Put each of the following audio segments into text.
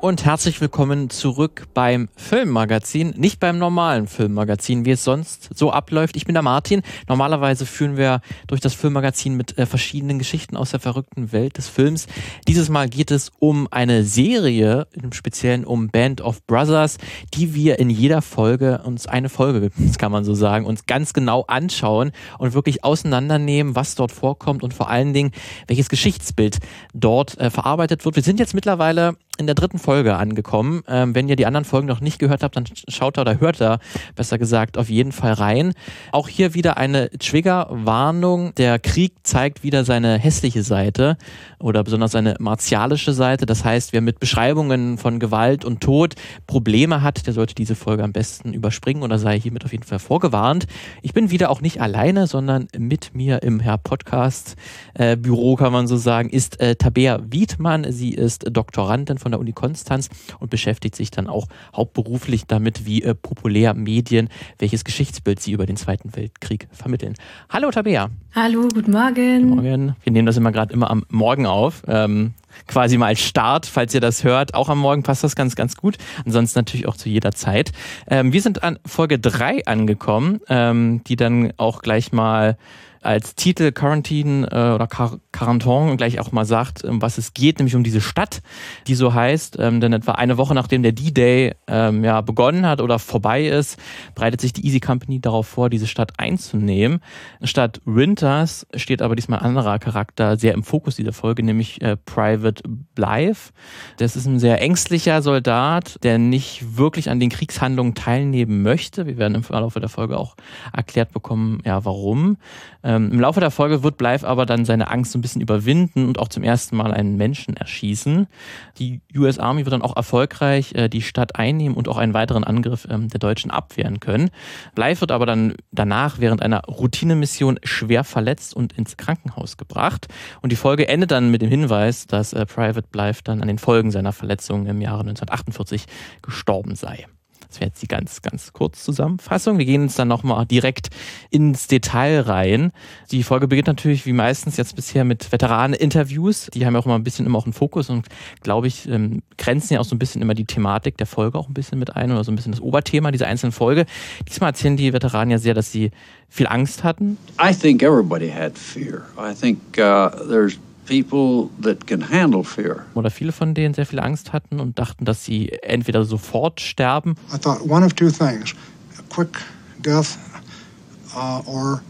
Und herzlich willkommen zurück beim Filmmagazin. Nicht beim normalen Filmmagazin, wie es sonst so abläuft. Ich bin der Martin. Normalerweise führen wir durch das Filmmagazin mit äh, verschiedenen Geschichten aus der verrückten Welt des Films. Dieses Mal geht es um eine Serie, im Speziellen um Band of Brothers, die wir in jeder Folge, uns eine Folge, das kann man so sagen, uns ganz genau anschauen und wirklich auseinandernehmen, was dort vorkommt und vor allen Dingen, welches Geschichtsbild dort äh, verarbeitet wird. Wir sind jetzt mittlerweile in der dritten Folge angekommen. Ähm, wenn ihr die anderen Folgen noch nicht gehört habt, dann schaut da oder hört da, besser gesagt, auf jeden Fall rein. Auch hier wieder eine Triggerwarnung. Der Krieg zeigt wieder seine hässliche Seite oder besonders seine martialische Seite. Das heißt, wer mit Beschreibungen von Gewalt und Tod Probleme hat, der sollte diese Folge am besten überspringen oder sei hiermit auf jeden Fall vorgewarnt. Ich bin wieder auch nicht alleine, sondern mit mir im Herr Podcast äh, Büro, kann man so sagen, ist äh, Tabea Wiedmann. Sie ist Doktorandin von von der Uni Konstanz und beschäftigt sich dann auch hauptberuflich damit, wie äh, populär Medien welches Geschichtsbild sie über den Zweiten Weltkrieg vermitteln. Hallo Tabea. Hallo, guten Morgen. Guten Morgen. Wir nehmen das immer gerade immer am Morgen auf. Ähm, quasi mal als Start, falls ihr das hört. Auch am Morgen passt das ganz, ganz gut. Ansonsten natürlich auch zu jeder Zeit. Ähm, wir sind an Folge 3 angekommen, ähm, die dann auch gleich mal als Titel Quarantine äh, oder Car Carenton gleich auch mal sagt, um was es geht, nämlich um diese Stadt, die so heißt. Ähm, denn etwa eine Woche nachdem der D-Day ähm, ja, begonnen hat oder vorbei ist, bereitet sich die Easy Company darauf vor, diese Stadt einzunehmen. Statt Winters steht aber diesmal ein anderer Charakter sehr im Fokus dieser Folge, nämlich äh, Private Blythe. Das ist ein sehr ängstlicher Soldat, der nicht wirklich an den Kriegshandlungen teilnehmen möchte. Wir werden im Verlauf der Folge auch erklärt bekommen, ja, warum. Ähm, Im Laufe der Folge wird Blythe aber dann seine Angst so ein bisschen überwinden und auch zum ersten Mal einen Menschen erschießen. Die US Army wird dann auch erfolgreich äh, die Stadt einnehmen und auch einen weiteren Angriff ähm, der Deutschen abwehren können. Blythe wird aber dann danach während einer Routinemission schwer verletzt und ins Krankenhaus gebracht. Und die Folge endet dann mit dem Hinweis, dass äh, Private Blythe dann an den Folgen seiner Verletzungen im Jahre 1948 gestorben sei. Das wäre jetzt die ganz, ganz kurz Zusammenfassung. Wir gehen jetzt dann nochmal direkt ins Detail rein. Die Folge beginnt natürlich wie meistens jetzt bisher mit Veteranen-Interviews. Die haben ja auch immer ein bisschen immer auch einen Fokus und glaube ich, ähm, grenzen ja auch so ein bisschen immer die Thematik der Folge auch ein bisschen mit ein oder so ein bisschen das Oberthema dieser einzelnen Folge. Diesmal erzählen die Veteranen ja sehr, dass sie viel Angst hatten. I think everybody had fear. I think uh, there's people that can handle fear. Oder viele von denen sehr viel Angst hatten und dachten, dass sie entweder sofort sterben. I thought one of two things: a quick death uh, or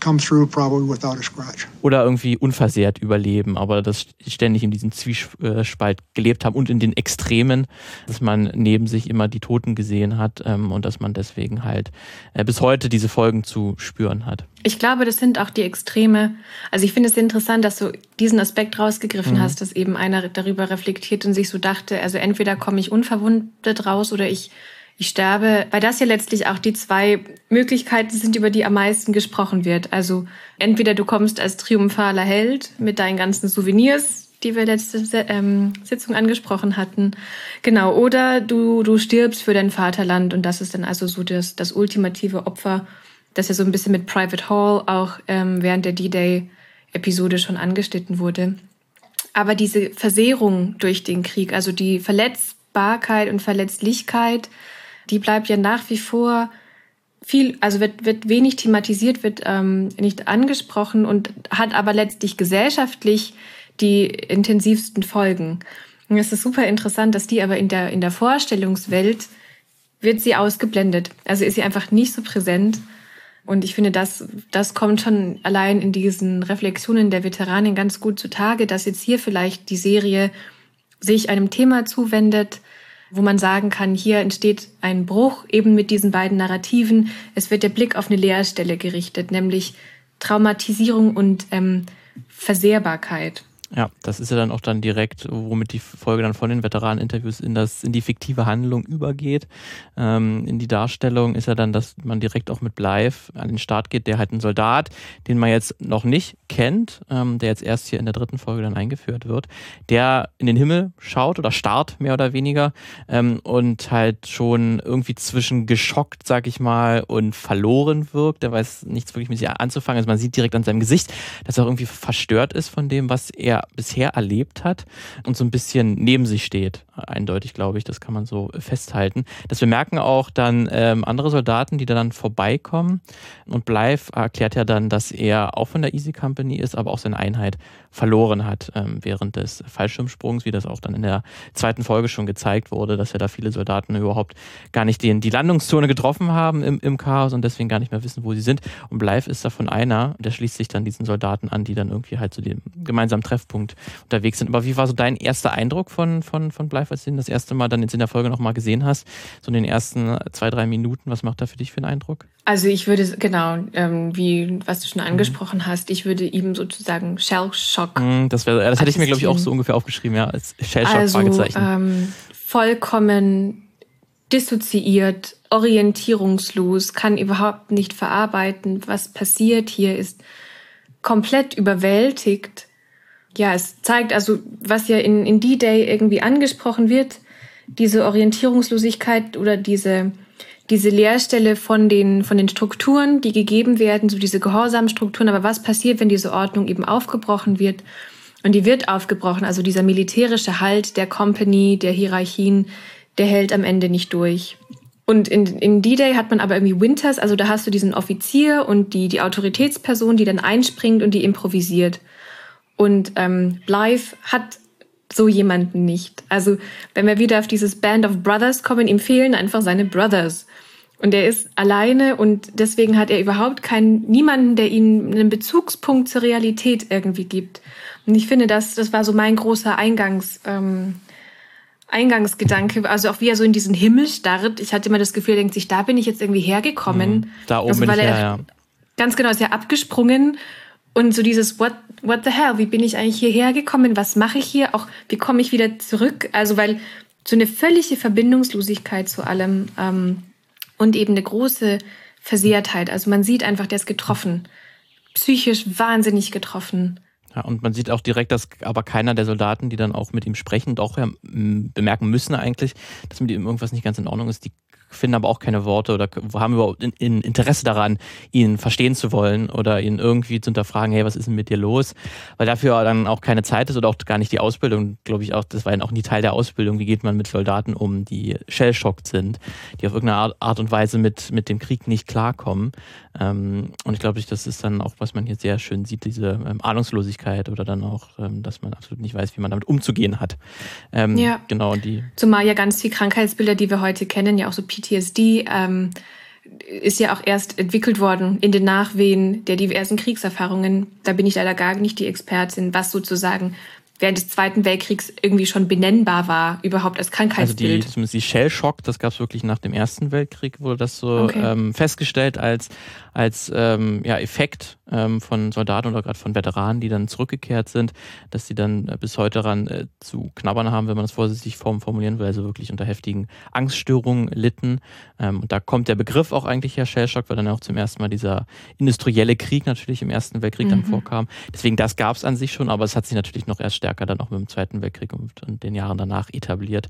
come through probably without a scratch. Oder irgendwie unversehrt überleben, aber das ständig in diesem Zwiespalt gelebt haben und in den Extremen, dass man neben sich immer die Toten gesehen hat ähm, und dass man deswegen halt äh, bis heute diese Folgen zu spüren hat. Ich glaube, das sind auch die Extreme. Also ich finde es interessant, dass du diesen Aspekt rausgegriffen mhm. hast, dass eben einer darüber reflektiert und sich so dachte, also entweder komme ich unverwundet raus oder ich ich sterbe, weil das ja letztlich auch die zwei Möglichkeiten sind, über die am meisten gesprochen wird. Also entweder du kommst als triumphaler Held mit deinen ganzen Souvenirs, die wir letzte ähm, Sitzung angesprochen hatten. Genau, oder du, du stirbst für dein Vaterland und das ist dann also so das, das ultimative Opfer, das ja so ein bisschen mit Private Hall auch ähm, während der D-Day-Episode schon angeschnitten wurde. Aber diese Versehrung durch den Krieg, also die Verletzbarkeit und Verletzlichkeit, die bleibt ja nach wie vor viel, also wird, wird wenig thematisiert, wird ähm, nicht angesprochen und hat aber letztlich gesellschaftlich die intensivsten Folgen. Und es ist super interessant, dass die aber in der, in der Vorstellungswelt wird sie ausgeblendet. Also ist sie einfach nicht so präsent. Und ich finde, das, das kommt schon allein in diesen Reflexionen der Veteranin ganz gut zutage, dass jetzt hier vielleicht die Serie sich einem Thema zuwendet, wo man sagen kann, hier entsteht ein Bruch eben mit diesen beiden Narrativen. Es wird der Blick auf eine Leerstelle gerichtet, nämlich Traumatisierung und ähm, Versehrbarkeit. Ja, das ist ja dann auch dann direkt, womit die Folge dann von den Veteraneninterviews in das, in die fiktive Handlung übergeht. Ähm, in die Darstellung ist ja dann, dass man direkt auch mit Blythe an den Start geht, der halt ein Soldat, den man jetzt noch nicht kennt, ähm, der jetzt erst hier in der dritten Folge dann eingeführt wird, der in den Himmel schaut oder starrt, mehr oder weniger, ähm, und halt schon irgendwie zwischen geschockt, sag ich mal, und verloren wirkt. Der weiß nichts wirklich mit sich anzufangen. Also man sieht direkt an seinem Gesicht, dass er irgendwie verstört ist von dem, was er er bisher erlebt hat und so ein bisschen neben sich steht. Eindeutig, glaube ich, das kann man so festhalten. Das bemerken auch dann ähm, andere Soldaten, die da dann vorbeikommen. Und Blythe erklärt ja dann, dass er auch von der Easy Company ist, aber auch seine Einheit verloren hat ähm, während des Fallschirmsprungs, wie das auch dann in der zweiten Folge schon gezeigt wurde, dass ja da viele Soldaten überhaupt gar nicht den, die Landungszone getroffen haben im, im Chaos und deswegen gar nicht mehr wissen, wo sie sind. Und Blythe ist davon einer, der schließt sich dann diesen Soldaten an, die dann irgendwie halt zu dem gemeinsamen Treffpunkt unterwegs sind. Aber wie war so dein erster Eindruck von, von, von Blythe, als du ihn das erste Mal dann jetzt in der Folge nochmal gesehen hast? So in den ersten zwei, drei Minuten, was macht da für dich für einen Eindruck? Also ich würde, genau, ähm, wie was du schon angesprochen mhm. hast, ich würde ihm sozusagen Shell-Shock. Mhm, das, wär, das hätte ich mir, glaube ich, auch so ungefähr aufgeschrieben, ja, als Shell-Shock, also, Fragezeichen. Ähm, vollkommen dissoziiert, orientierungslos, kann überhaupt nicht verarbeiten, was passiert hier, ist komplett überwältigt. Ja, es zeigt also, was ja in, in D-Day irgendwie angesprochen wird, diese Orientierungslosigkeit oder diese, diese Leerstelle von den, von den Strukturen, die gegeben werden, so diese gehorsamen Strukturen. Aber was passiert, wenn diese Ordnung eben aufgebrochen wird? Und die wird aufgebrochen. Also dieser militärische Halt der Company, der Hierarchien, der hält am Ende nicht durch. Und in, in D-Day hat man aber irgendwie Winters, also da hast du diesen Offizier und die, die Autoritätsperson, die dann einspringt und die improvisiert. Und ähm, Blythe hat so jemanden nicht. Also wenn wir wieder auf dieses Band of Brothers kommen, ihm fehlen einfach seine Brothers. Und er ist alleine und deswegen hat er überhaupt keinen, niemanden, der ihm einen Bezugspunkt zur Realität irgendwie gibt. Und ich finde, das, das war so mein großer Eingangs, ähm, Eingangsgedanke, also auch wie er so in diesen Himmel starrt. Ich hatte immer das Gefühl, er denkt sich, da bin ich jetzt irgendwie hergekommen. Mhm. Da oben also, bin ich her, ja. Ganz genau, ist ja abgesprungen und so dieses What, what the hell, wie bin ich eigentlich hierher gekommen? Was mache ich hier? Auch wie komme ich wieder zurück? Also weil so eine völlige Verbindungslosigkeit zu allem ähm, und eben eine große Versehrtheit. Also man sieht einfach, der ist getroffen, psychisch wahnsinnig getroffen. Ja, und man sieht auch direkt, dass aber keiner der Soldaten, die dann auch mit ihm sprechen auch ja, bemerken müssen eigentlich, dass mit ihm irgendwas nicht ganz in Ordnung ist, die finden aber auch keine Worte oder haben überhaupt in, in Interesse daran, ihn verstehen zu wollen oder ihn irgendwie zu hinterfragen, hey, was ist denn mit dir los? Weil dafür dann auch keine Zeit ist oder auch gar nicht die Ausbildung, glaube ich auch, das war ja auch nie Teil der Ausbildung, wie geht man mit Soldaten um, die shellschockt sind, die auf irgendeine Art und Weise mit, mit dem Krieg nicht klarkommen. Ähm, und ich glaube, das ist dann auch, was man hier sehr schön sieht, diese ähm, Ahnungslosigkeit oder dann auch, ähm, dass man absolut nicht weiß, wie man damit umzugehen hat. ja. Genau, die. Zumal ja ganz viele Krankheitsbilder, die wir heute kennen, ja auch so PTSD ähm, ist ja auch erst entwickelt worden in den Nachwehen der diversen Kriegserfahrungen. Da bin ich leider gar nicht die Expertin, was sozusagen während des Zweiten Weltkriegs irgendwie schon benennbar war, überhaupt als Krankheitsbild. Also die, zumindest die Shell-Shock, das gab es wirklich nach dem Ersten Weltkrieg, wurde das so okay. ähm, festgestellt als als ähm, ja, Effekt ähm, von Soldaten oder gerade von Veteranen, die dann zurückgekehrt sind, dass sie dann äh, bis heute daran äh, zu knabbern haben, wenn man das vorsichtig formulieren will, also wirklich unter heftigen Angststörungen litten. Ähm, und da kommt der Begriff auch eigentlich her, Shellshock, weil dann auch zum ersten Mal dieser industrielle Krieg natürlich im Ersten Weltkrieg mhm. dann vorkam. Deswegen, das gab es an sich schon, aber es hat sich natürlich noch erst stärker dann auch mit dem Zweiten Weltkrieg und, und den Jahren danach etabliert.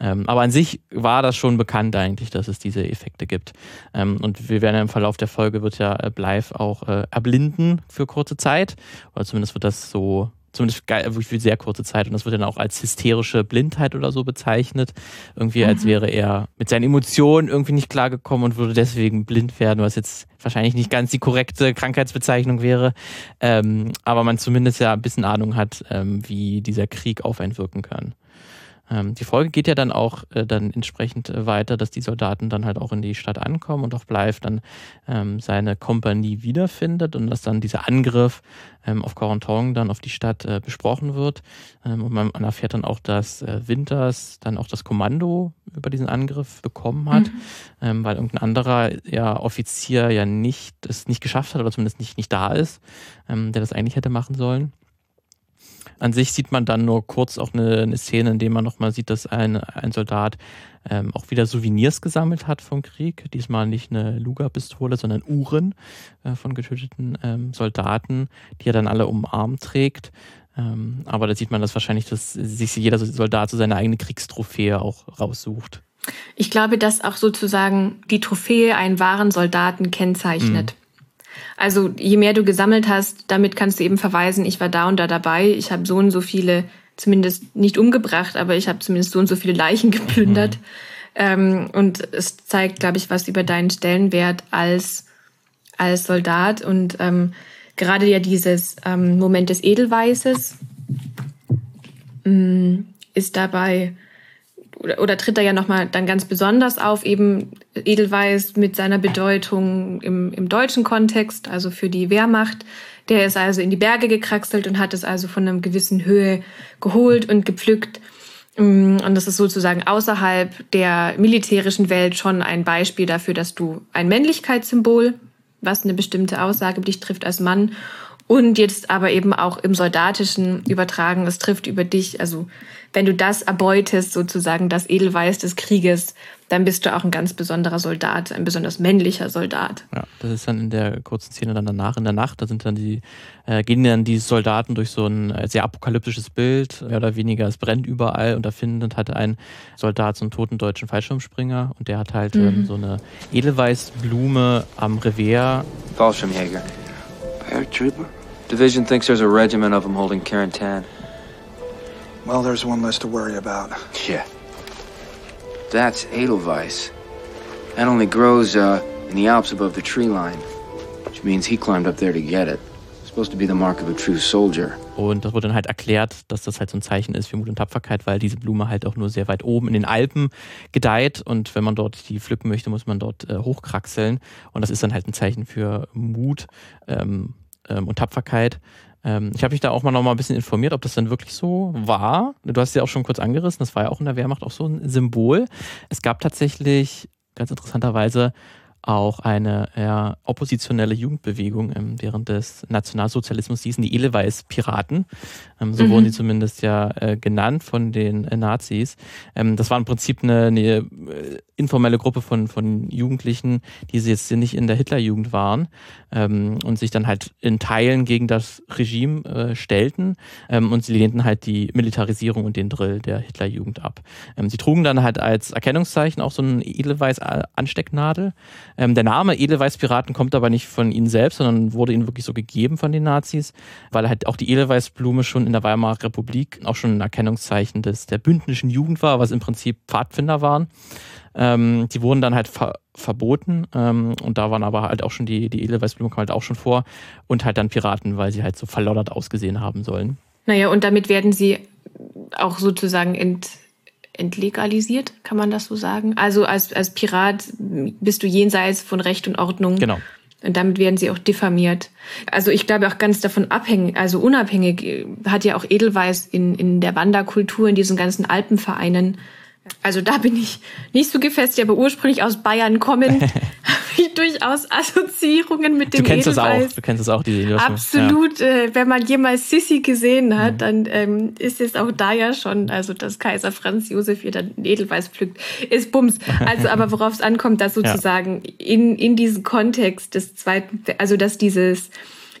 Ähm, aber an sich war das schon bekannt eigentlich, dass es diese Effekte gibt. Ähm, und wir werden ja im Verlauf der Folge wird ja äh, Blythe auch äh, erblinden für kurze Zeit. Oder zumindest wird das so, zumindest für sehr kurze Zeit. Und das wird dann auch als hysterische Blindheit oder so bezeichnet. Irgendwie, mhm. als wäre er mit seinen Emotionen irgendwie nicht klargekommen und würde deswegen blind werden, was jetzt wahrscheinlich nicht ganz die korrekte Krankheitsbezeichnung wäre. Ähm, aber man zumindest ja ein bisschen Ahnung hat, ähm, wie dieser Krieg auf einen wirken kann. Ähm, die Folge geht ja dann auch äh, dann entsprechend äh, weiter, dass die Soldaten dann halt auch in die Stadt ankommen und auch Blythe dann ähm, seine Kompanie wiederfindet und dass dann dieser Angriff ähm, auf Corentong dann auf die Stadt äh, besprochen wird. Ähm, und man, man, erfährt dann auch, dass äh, Winters dann auch das Kommando über diesen Angriff bekommen hat, mhm. Ähm, weil irgendein anderer ja, Offizier ja nicht es nicht geschafft hat oder zumindest nicht, nicht da ist, ähm, der das eigentlich hätte machen sollen. An sich sieht man dann nur kurz auch eine, eine Szene, in der man nochmal sieht, dass ein, ein Soldat ähm, auch wieder Souvenirs gesammelt hat vom Krieg. Diesmal nicht eine Luger-Pistole, sondern Uhren äh, von getöteten ähm, Soldaten, die er dann alle umarmt trägt. Ähm, aber da sieht man das wahrscheinlich, dass sich jeder Soldat so seine eigene Kriegstrophäe auch raussucht. Ich glaube, dass auch sozusagen die Trophäe einen wahren Soldaten kennzeichnet. Mhm. Also je mehr du gesammelt hast, damit kannst du eben verweisen, ich war da und da dabei, ich habe so und so viele, zumindest nicht umgebracht, aber ich habe zumindest so und so viele Leichen geplündert. Mhm. Ähm, und es zeigt, glaube ich, was über deinen Stellenwert als, als Soldat. Und ähm, gerade ja dieses ähm, Moment des Edelweißes mh, mm, ist dabei oder, oder tritt er ja nochmal dann ganz besonders auf, eben Edelweiß mit seiner Bedeutung im, im deutschen Kontext, also für die Wehrmacht. Der ist also in die Berge gekraxelt und hat es also von einer gewissen Höhe geholt und gepflückt. Mm, und das ist sozusagen außerhalb der militärischen Welt schon ein Beispiel dafür, dass du ein Männlichkeitssymbol, was eine bestimmte Aussage dich trifft als Mann, und jetzt aber eben auch im Soldatischen übertragen, es trifft über dich, also wenn du das erbeutest, sozusagen das Edelweiß des Krieges, dann bist du auch ein ganz besonderer Soldat, ein besonders männlicher Soldat. Ja, das ist dann in der kurzen Szene dann danach in der Nacht, da sind dann die, äh, gehen dann die Soldaten durch so ein äh, sehr apokalyptisches Bild, mehr oder weniger, es brennt überall und da findet halt ein Soldat so einen toten deutschen Fallschirmspringer und der hat halt ähm, mhm. ähm, so eine Edelweißblume am Revier. Fallschirmjäger. Paratrooper? Division thinks there's a regiment of them holding Carentan. Well, there's one less to worry about. Yeah. That's Edelweiss. That only grows uh, in the Alps above the tree line, which means he climbed up there to get it. supposed to be the mark of a true soldier. Und das wurde dann halt erklärt, dass das halt so ein Zeichen ist für Mut und Tapferkeit, weil diese Blume halt auch nur sehr weit oben in den Alpen gedeiht und wenn man dort die pflücken möchte, muss man dort äh, hochkraxeln und das ist dann halt ein Zeichen für Mut ähm, ähm, und Tapferkeit. Ähm, ich habe mich da auch mal noch mal ein bisschen informiert, ob das dann wirklich so war. Du hast ja auch schon kurz angerissen, das war ja auch in der Wehrmacht auch so ein Symbol. Es gab tatsächlich ganz interessanterweise auch eine ja, oppositionelle Jugendbewegung ähm, während des Nationalsozialismus, die hießen die Edelweiß-Piraten. Ähm, so mhm. wurden die zumindest ja äh, genannt von den äh, Nazis. Ähm, das war im Prinzip eine, eine äh, informelle Gruppe von, von Jugendlichen, die jetzt nicht in der Hitlerjugend waren ähm, und sich dann halt in Teilen gegen das Regime äh, stellten ähm, und sie lehnten halt die Militarisierung und den Drill der Hitlerjugend ab. Ähm, sie trugen dann halt als Erkennungszeichen auch so eine Edelweiß-Anstecknadel. Ähm, der Name Edelweiß-Piraten kommt aber nicht von ihnen selbst, sondern wurde ihnen wirklich so gegeben von den Nazis, weil halt auch die Edelweißblume schon in der Weimarer Republik auch schon ein Erkennungszeichen des, der bündnischen Jugend war, was im Prinzip Pfadfinder waren. Ähm, die wurden dann halt ver verboten ähm, und da waren aber halt auch schon die, die Edelweißblume halt auch schon vor und halt dann Piraten, weil sie halt so verloddert ausgesehen haben sollen. Naja, und damit werden sie auch sozusagen ent, entlegalisiert, kann man das so sagen? Also als, als Pirat bist du jenseits von Recht und Ordnung. Genau. Und damit werden sie auch diffamiert. Also ich glaube auch ganz davon abhängig, also unabhängig hat ja auch Edelweiß in, in der Wanderkultur, in diesen ganzen Alpenvereinen also da bin ich nicht so gefestigt, aber ursprünglich aus Bayern kommen, habe ich durchaus Assoziierungen mit dem Du kennst Edelweiß. das auch, du kennst das auch, die Edelweiß. Absolut, ja. äh, wenn man jemals Sissi gesehen hat, mhm. dann ähm, ist es auch da ja schon, also dass Kaiser Franz Josef ihr dann Edelweiß pflückt, ist Bums. Also aber worauf es ankommt, dass sozusagen ja. in, in diesen Kontext des zweiten, also dass dieses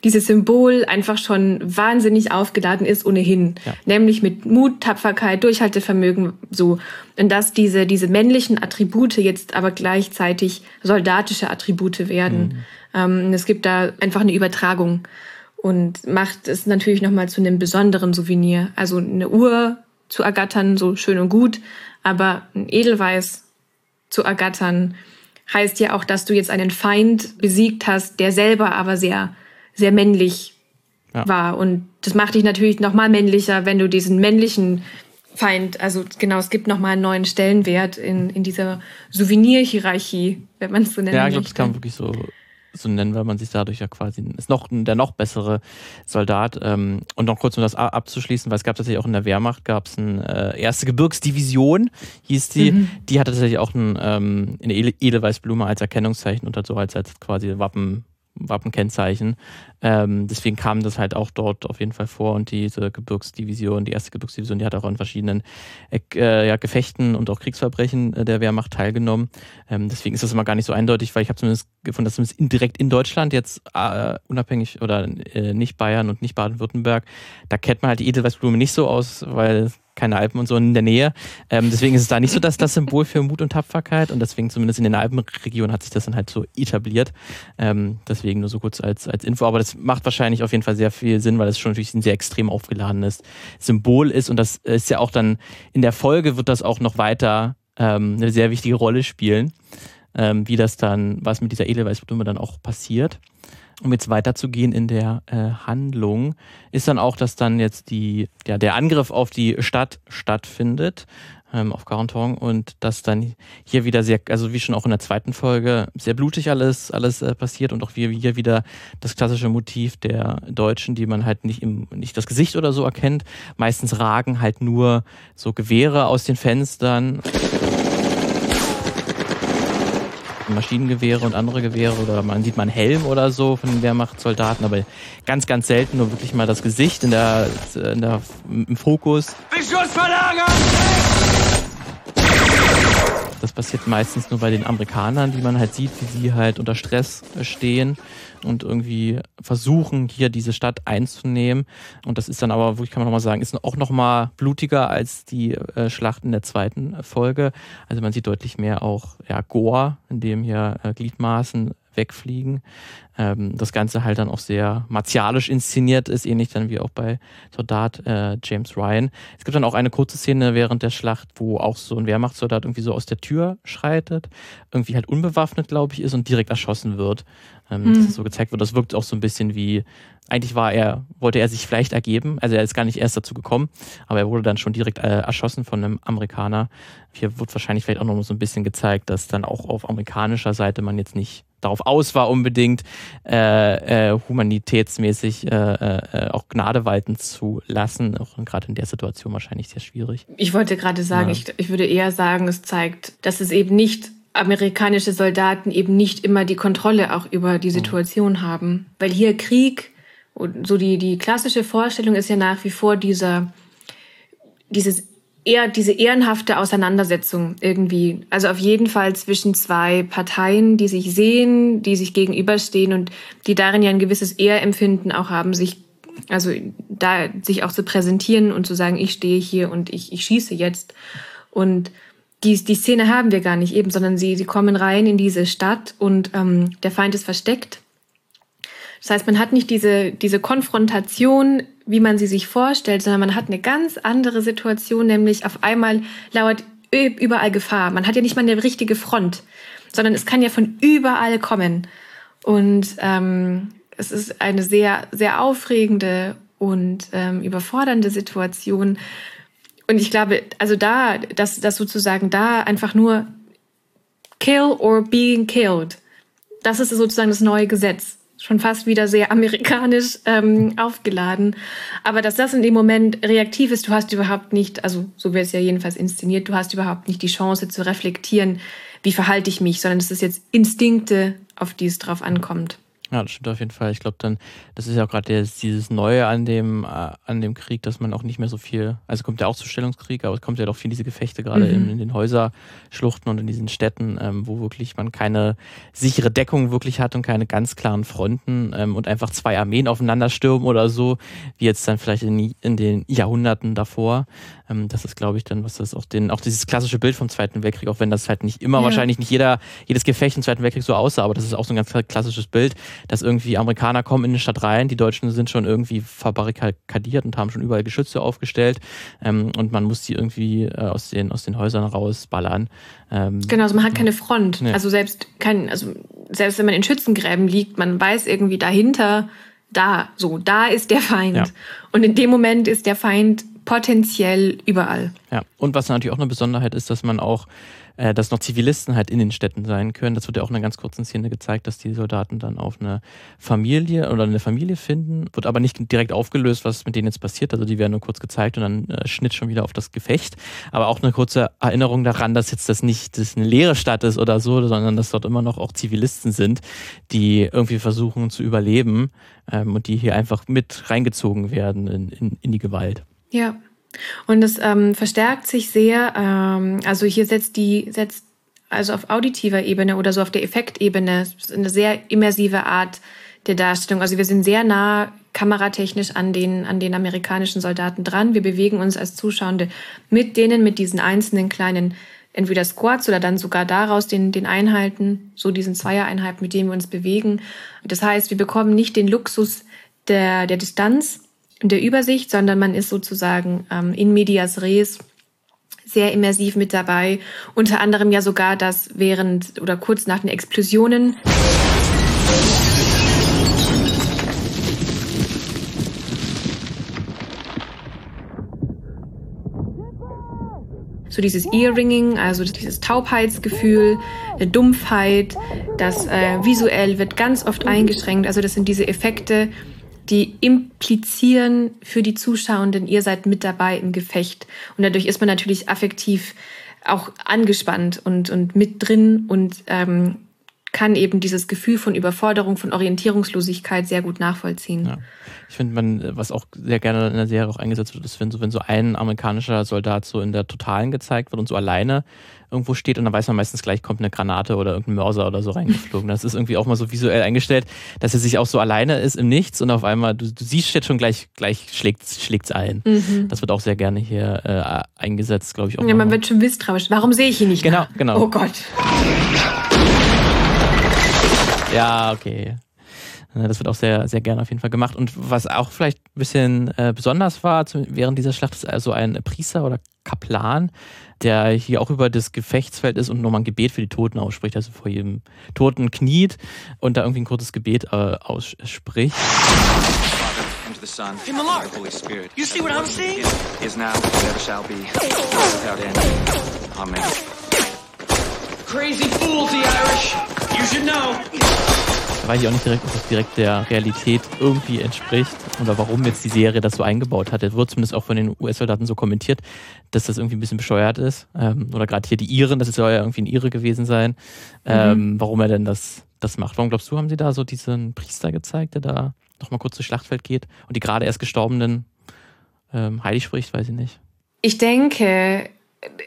dieses Symbol einfach schon wahnsinnig aufgeladen ist ohnehin. Ja. Nämlich mit Mut, Tapferkeit, Durchhaltevermögen, so. Und dass diese, diese männlichen Attribute jetzt aber gleichzeitig soldatische Attribute werden. Mhm. Ähm, es gibt da einfach eine Übertragung und macht es natürlich nochmal zu einem besonderen Souvenir. Also eine Uhr zu ergattern, so schön und gut, aber ein Edelweiß zu ergattern, heißt ja auch, dass du jetzt einen Feind besiegt hast, der selber aber sehr sehr männlich ja. war. Und das macht dich natürlich noch mal männlicher, wenn du diesen männlichen Feind, also genau, es gibt noch mal einen neuen Stellenwert in, in dieser Souvenir-Hierarchie, wenn man es so nennt. Ja, ich glaube, das kann man wirklich so, so nennen, weil man sich dadurch ja quasi ist noch der noch bessere Soldat. Ähm, und noch kurz um das abzuschließen, weil es gab tatsächlich auch in der Wehrmacht gab es eine äh, erste Gebirgsdivision, hieß die. Mhm. Die hatte tatsächlich auch ein, ähm, eine Edelweißblume als Erkennungszeichen und hat so als, als quasi Wappen Wappenkennzeichen. Ähm, deswegen kam das halt auch dort auf jeden Fall vor und diese Gebirgsdivision, die erste Gebirgsdivision, die hat auch an verschiedenen äh, ja, Gefechten und auch Kriegsverbrechen äh, der Wehrmacht teilgenommen. Ähm, deswegen ist das immer gar nicht so eindeutig, weil ich habe zumindest gefunden, dass zumindest indirekt in Deutschland jetzt äh, unabhängig oder äh, nicht Bayern und nicht Baden-Württemberg, da kennt man halt die Edelweißblume nicht so aus, weil keine Alpen und so in der Nähe. Ähm, deswegen ist es da nicht so dass das Symbol für Mut und Tapferkeit und deswegen zumindest in den Alpenregionen hat sich das dann halt so etabliert. Ähm, deswegen nur so kurz als, als Info. Aber das macht wahrscheinlich auf jeden Fall sehr viel Sinn, weil es schon natürlich ein sehr extrem aufgeladenes Symbol ist und das ist ja auch dann in der Folge wird das auch noch weiter ähm, eine sehr wichtige Rolle spielen, ähm, wie das dann, was mit dieser Edelweißblume dann auch passiert um jetzt weiterzugehen in der äh, Handlung, ist dann auch, dass dann jetzt die, ja, der Angriff auf die Stadt stattfindet, ähm, auf Garantong, und dass dann hier wieder sehr, also wie schon auch in der zweiten Folge, sehr blutig alles, alles äh, passiert und auch hier, hier wieder das klassische Motiv der Deutschen, die man halt nicht im, nicht das Gesicht oder so erkennt. Meistens ragen halt nur so Gewehre aus den Fenstern. Maschinengewehre und andere Gewehre oder man sieht mal einen Helm oder so von den Wehrmachtssoldaten, aber ganz, ganz selten nur wirklich mal das Gesicht in der, in der, im Fokus. Beschuss verlagern! Das passiert meistens nur bei den Amerikanern, die man halt sieht, wie sie halt unter Stress stehen und irgendwie versuchen, hier diese Stadt einzunehmen. Und das ist dann aber, wo kann man nochmal sagen, ist auch nochmal blutiger als die äh, Schlacht in der zweiten Folge. Also man sieht deutlich mehr auch ja, Gore, in dem hier äh, Gliedmaßen wegfliegen. Ähm, das Ganze halt dann auch sehr martialisch inszeniert ist, ähnlich dann wie auch bei Soldat äh, James Ryan. Es gibt dann auch eine kurze Szene während der Schlacht, wo auch so ein Wehrmachtssoldat irgendwie so aus der Tür schreitet, irgendwie halt unbewaffnet, glaube ich, ist und direkt erschossen wird. Ähm, mhm. Das so gezeigt wird. Das wirkt auch so ein bisschen wie, eigentlich war er, wollte er sich vielleicht ergeben, also er ist gar nicht erst dazu gekommen, aber er wurde dann schon direkt äh, erschossen von einem Amerikaner. Hier wird wahrscheinlich vielleicht auch noch so ein bisschen gezeigt, dass dann auch auf amerikanischer Seite man jetzt nicht darauf aus war, unbedingt äh, äh, humanitätsmäßig äh, äh, auch Gnade walten zu lassen. Auch gerade in der Situation wahrscheinlich sehr schwierig. Ich wollte gerade sagen, ja. ich, ich würde eher sagen, es zeigt, dass es eben nicht amerikanische Soldaten eben nicht immer die Kontrolle auch über die Situation mhm. haben. Weil hier Krieg, so die, die klassische Vorstellung ist ja nach wie vor dieser, dieses eher diese ehrenhafte Auseinandersetzung irgendwie. Also auf jeden Fall zwischen zwei Parteien, die sich sehen, die sich gegenüberstehen und die darin ja ein gewisses Ehrempfinden auch haben, sich also da sich auch zu präsentieren und zu sagen, ich stehe hier und ich, ich schieße jetzt. Und die, die Szene haben wir gar nicht eben, sondern sie, sie kommen rein in diese Stadt und ähm, der Feind ist versteckt. Das heißt, man hat nicht diese, diese Konfrontation wie man sie sich vorstellt, sondern man hat eine ganz andere Situation, nämlich auf einmal lauert überall Gefahr. Man hat ja nicht mal eine richtige Front, sondern es kann ja von überall kommen. Und ähm, es ist eine sehr, sehr aufregende und ähm, überfordernde Situation. Und ich glaube, also da, dass, dass sozusagen da einfach nur kill or being killed, das ist sozusagen das neue Gesetz schon fast wieder sehr amerikanisch ähm, aufgeladen. Aber dass das in dem Moment reaktiv ist, du hast überhaupt nicht, also so wird es ja jedenfalls inszeniert, du hast überhaupt nicht die Chance zu reflektieren, wie verhalte ich mich, sondern es ist jetzt Instinkte, auf die es drauf ankommt. Ja, das stimmt auf jeden Fall. Ich glaube dann, das ist ja auch gerade dieses Neue an dem, äh, an dem Krieg, dass man auch nicht mehr so viel, also kommt ja auch zu Stellungskrieg, aber es kommt ja doch viel diese Gefechte gerade mhm. in, in, den Häuserschluchten und in diesen Städten, ähm, wo wirklich man keine sichere Deckung wirklich hat und keine ganz klaren Fronten ähm, und einfach zwei Armeen aufeinander stürmen oder so, wie jetzt dann vielleicht in, in den Jahrhunderten davor. Ähm, das ist, glaube ich, dann, was das auch den, auch dieses klassische Bild vom Zweiten Weltkrieg, auch wenn das halt nicht immer, ja. wahrscheinlich nicht jeder, jedes Gefecht im Zweiten Weltkrieg so aussah, aber das ist auch so ein ganz klassisches Bild, dass irgendwie Amerikaner kommen in eine Stadt rein, die Deutschen sind schon irgendwie verbarrikadiert und haben schon überall Geschütze aufgestellt ähm, und man muss die irgendwie äh, aus, den, aus den Häusern rausballern. Ähm, genau, also man hat keine Front. Ja. Also selbst kein, also selbst wenn man in Schützengräben liegt, man weiß irgendwie dahinter, da, so, da ist der Feind. Ja. Und in dem Moment ist der Feind potenziell überall. Ja, und was natürlich auch eine Besonderheit ist, dass man auch, äh, dass noch Zivilisten halt in den Städten sein können. Das wird ja auch in einer ganz kurzen Szene gezeigt, dass die Soldaten dann auf eine Familie oder eine Familie finden, wird aber nicht direkt aufgelöst, was mit denen jetzt passiert. Also die werden nur kurz gezeigt und dann äh, Schnitt schon wieder auf das Gefecht. Aber auch eine kurze Erinnerung daran, dass jetzt das nicht das eine leere Stadt ist oder so, sondern dass dort immer noch auch Zivilisten sind, die irgendwie versuchen zu überleben ähm, und die hier einfach mit reingezogen werden in, in, in die Gewalt. Ja. Und es ähm, verstärkt sich sehr, ähm, also hier setzt die, setzt also auf auditiver Ebene oder so auf der Effektebene eine sehr immersive Art der Darstellung. Also wir sind sehr nah kameratechnisch an den, an den amerikanischen Soldaten dran. Wir bewegen uns als Zuschauende mit denen, mit diesen einzelnen kleinen, entweder Squads oder dann sogar daraus den, den Einheiten, so diesen Zweiereinheiten, mit denen wir uns bewegen. Das heißt, wir bekommen nicht den Luxus der, der Distanz der Übersicht, sondern man ist sozusagen ähm, in medias res sehr immersiv mit dabei. Unter anderem ja sogar, dass während oder kurz nach den Explosionen so dieses Earringing, also dieses Taubheitsgefühl, Dumpfheit, das äh, visuell wird ganz oft eingeschränkt. Also das sind diese Effekte, die implizieren für die Zuschauenden, ihr seid mit dabei im Gefecht. Und dadurch ist man natürlich affektiv auch angespannt und, und mit drin und ähm, kann eben dieses Gefühl von Überforderung, von Orientierungslosigkeit sehr gut nachvollziehen. Ja. Ich finde, man, was auch sehr gerne in der Serie auch eingesetzt wird, ist, wenn so, wenn so ein amerikanischer Soldat so in der Totalen gezeigt wird und so alleine irgendwo steht und dann weiß man meistens gleich, kommt eine Granate oder irgendein Mörser oder so reingeflogen. Das ist irgendwie auch mal so visuell eingestellt, dass er sich auch so alleine ist im Nichts und auf einmal, du, du siehst jetzt schon gleich, gleich schlägt es ein. Mhm. Das wird auch sehr gerne hier äh, eingesetzt, glaube ich. Auch ja, man wird schon misstrauisch. Warum sehe ich ihn nicht? Genau, nach? genau. Oh Gott. Ja, okay. Das wird auch sehr, sehr gerne auf jeden Fall gemacht. Und was auch vielleicht ein bisschen äh, besonders war während dieser Schlacht, ist also ein Priester oder Kaplan, der hier auch über das Gefechtsfeld ist und nochmal ein Gebet für die Toten ausspricht, also vor jedem Toten kniet und da irgendwie ein kurzes Gebet äh, ausspricht. into the Son, Lord, the Holy Spirit. You see what I'm seeing? Is now, never shall be, without end. Amen. Crazy fools, the Irish. You should know. Da weiß ich auch nicht direkt, ob das direkt der Realität irgendwie entspricht oder warum jetzt die Serie das so eingebaut hat. Es wird zumindest auch von den US-Soldaten so kommentiert, dass das irgendwie ein bisschen bescheuert ist. Ähm, oder gerade hier die Iren, das soll ja irgendwie ein Ire gewesen sein. Ähm, mhm. Warum er denn das, das macht. Warum glaubst du, haben sie da so diesen Priester gezeigt, der da nochmal kurz durchs Schlachtfeld geht und die gerade erst gestorbenen ähm, heilig spricht, weiß ich nicht. Ich denke,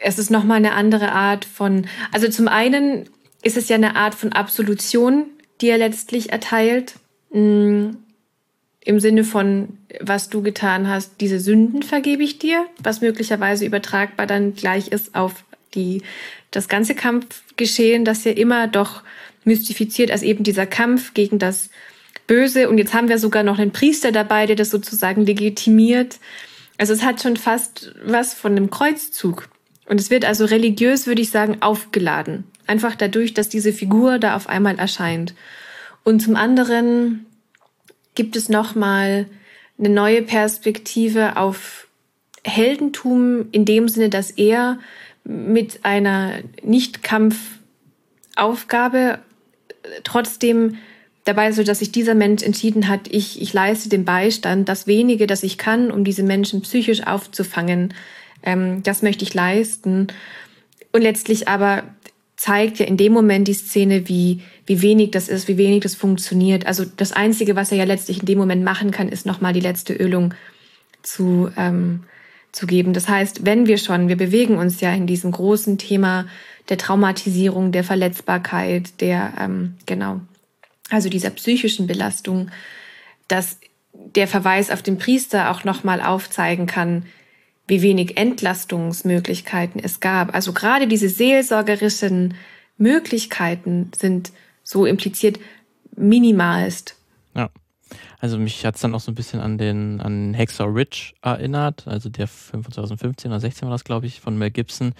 es ist nochmal eine andere Art von, also zum einen ist es ja eine Art von Absolution, die er letztlich erteilt. Mm, Im Sinne von, was du getan hast, diese Sünden vergebe ich dir, was möglicherweise übertragbar dann gleich ist auf die, das ganze Kampfgeschehen, das ja immer doch mystifiziert als eben dieser Kampf gegen das Böse. Und jetzt haben wir sogar noch einen Priester dabei, der das sozusagen legitimiert. Also es hat schon fast was von einem Kreuzzug. Und es wird also religiös, würde ich sagen, aufgeladen. Einfach dadurch, dass diese Figur da auf einmal erscheint. Und zum anderen gibt es nochmal eine neue Perspektive auf Heldentum in dem Sinne, dass er mit einer Nicht-Kampf-Aufgabe trotzdem dabei so dass sich dieser Mensch entschieden hat, ich, ich leiste den Beistand, das wenige, das ich kann, um diese Menschen psychisch aufzufangen, ähm, das möchte ich leisten. Und letztlich aber zeigt ja in dem Moment die Szene, wie, wie wenig das ist, wie wenig das funktioniert. Also das Einzige, was er ja letztlich in dem Moment machen kann, ist nochmal die letzte Ölung zu, ähm, zu geben. Das heißt, wenn wir schon, wir bewegen uns ja in diesem großen Thema der Traumatisierung, der Verletzbarkeit, der, ähm, genau, also dieser psychischen Belastung, dass der Verweis auf den Priester auch nochmal aufzeigen kann, wie wenig Entlastungsmöglichkeiten es gab. Also gerade diese seelsorgerischen Möglichkeiten sind so impliziert minimalst. Ja. Also mich hat es dann auch so ein bisschen an den an Hexer Rich erinnert, also der Film von 2015 oder 16 war das, glaube ich, von Mel Gibson,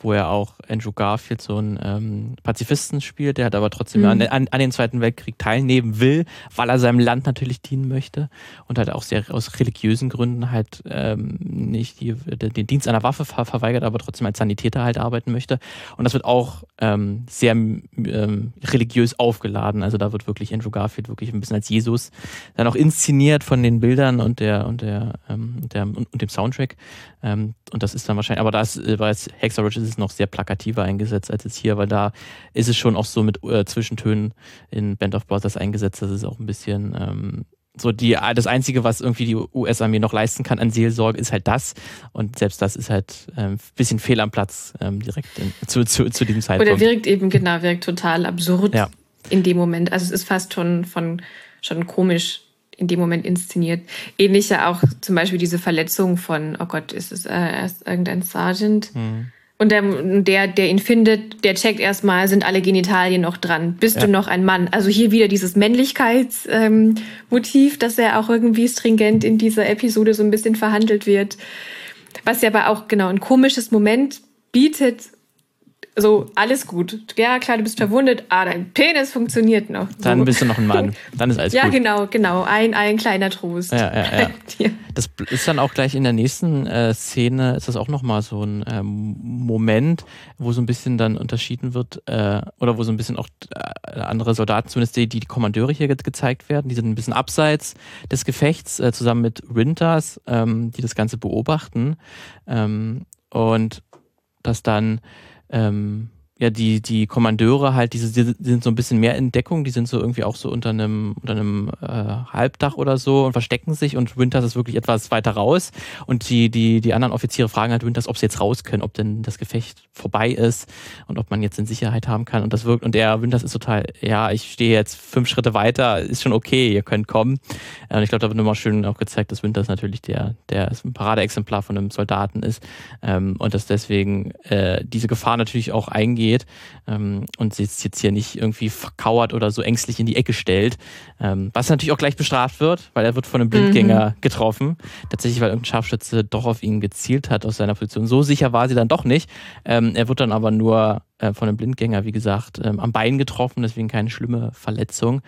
wo er auch Andrew Garfield so einen ähm, Pazifisten spielt, der hat aber trotzdem mhm. an, an, an, den Zweiten Weltkrieg teilnehmen will, weil er seinem Land natürlich dienen möchte und halt auch sehr aus religiösen Gründen halt ähm, nicht die, den Dienst einer Waffe ver verweigert, aber trotzdem als Sanitäter halt arbeiten möchte. Und das wird auch ähm, sehr ähm, religiös aufgeladen. Also da wird wirklich Andrew Garfield wirklich ein bisschen als Jesus dann auch inszeniert von den Bildern und der und der, ähm, der und, und, dem Soundtrack. Ähm, und das ist dann wahrscheinlich, aber da ist, bei Hexer Ridge ist es noch sehr plakativer eingesetzt als jetzt hier, weil da ist es schon auch so mit äh, Zwischentönen in Band of Brothers eingesetzt. Das ist auch ein bisschen ähm, so die, das Einzige, was irgendwie die US-Armee noch leisten kann an Seelsorge, ist halt das. Und selbst das ist halt ein ähm, bisschen fehl am Platz ähm, direkt in, zu, zu, zu diesem Zeitpunkt. Oder wirkt eben, genau, wirkt total absurd ja. in dem Moment. Also es ist fast schon von schon komisch in dem Moment inszeniert. Ähnlich ja auch zum Beispiel diese Verletzung von, oh Gott, ist es äh, erst irgendein Sergeant? Mhm. Und der, der, der ihn findet, der checkt erstmal, sind alle Genitalien noch dran? Bist ja. du noch ein Mann? Also hier wieder dieses Männlichkeitsmotiv, ähm, das ja auch irgendwie stringent in dieser Episode so ein bisschen verhandelt wird. Was ja aber auch genau ein komisches Moment bietet, so, alles gut. Ja, klar, du bist verwundet. Ah, dein Penis funktioniert noch. So. Dann bist du noch ein Mann. Dann ist alles ja, gut. Ja, genau, genau. Ein, ein kleiner Trost. Ja, ja, ja. Das ist dann auch gleich in der nächsten äh, Szene, ist das auch nochmal so ein ähm, Moment, wo so ein bisschen dann unterschieden wird, äh, oder wo so ein bisschen auch äh, andere Soldaten, zumindest die, die Kommandeure hier ge gezeigt werden, die sind ein bisschen abseits des Gefechts, äh, zusammen mit Winters, ähm, die das Ganze beobachten. Ähm, und das dann ähm, ja, die, die Kommandeure halt, diese, die sind so ein bisschen mehr in Deckung, die sind so irgendwie auch so unter einem, unter einem äh, Halbdach oder so und verstecken sich und Winters ist wirklich etwas weiter raus. Und die, die, die anderen Offiziere fragen halt Winters, ob sie jetzt raus können, ob denn das Gefecht vorbei ist und ob man jetzt in Sicherheit haben kann. Und das wirkt, und der Winters ist total, ja, ich stehe jetzt fünf Schritte weiter, ist schon okay, ihr könnt kommen. Und ich glaube, da wird nochmal schön auch gezeigt, dass Winters natürlich der, der ein Paradeexemplar von einem Soldaten ist. Ähm, und dass deswegen äh, diese Gefahr natürlich auch eingeht geht ähm, und sich jetzt hier nicht irgendwie verkauert oder so ängstlich in die Ecke stellt. Ähm, was natürlich auch gleich bestraft wird, weil er wird von einem Blindgänger mhm. getroffen. Tatsächlich, weil irgendein Scharfschütze doch auf ihn gezielt hat aus seiner Position. So sicher war sie dann doch nicht. Ähm, er wird dann aber nur äh, von einem Blindgänger, wie gesagt, ähm, am Bein getroffen, deswegen keine schlimme Verletzung.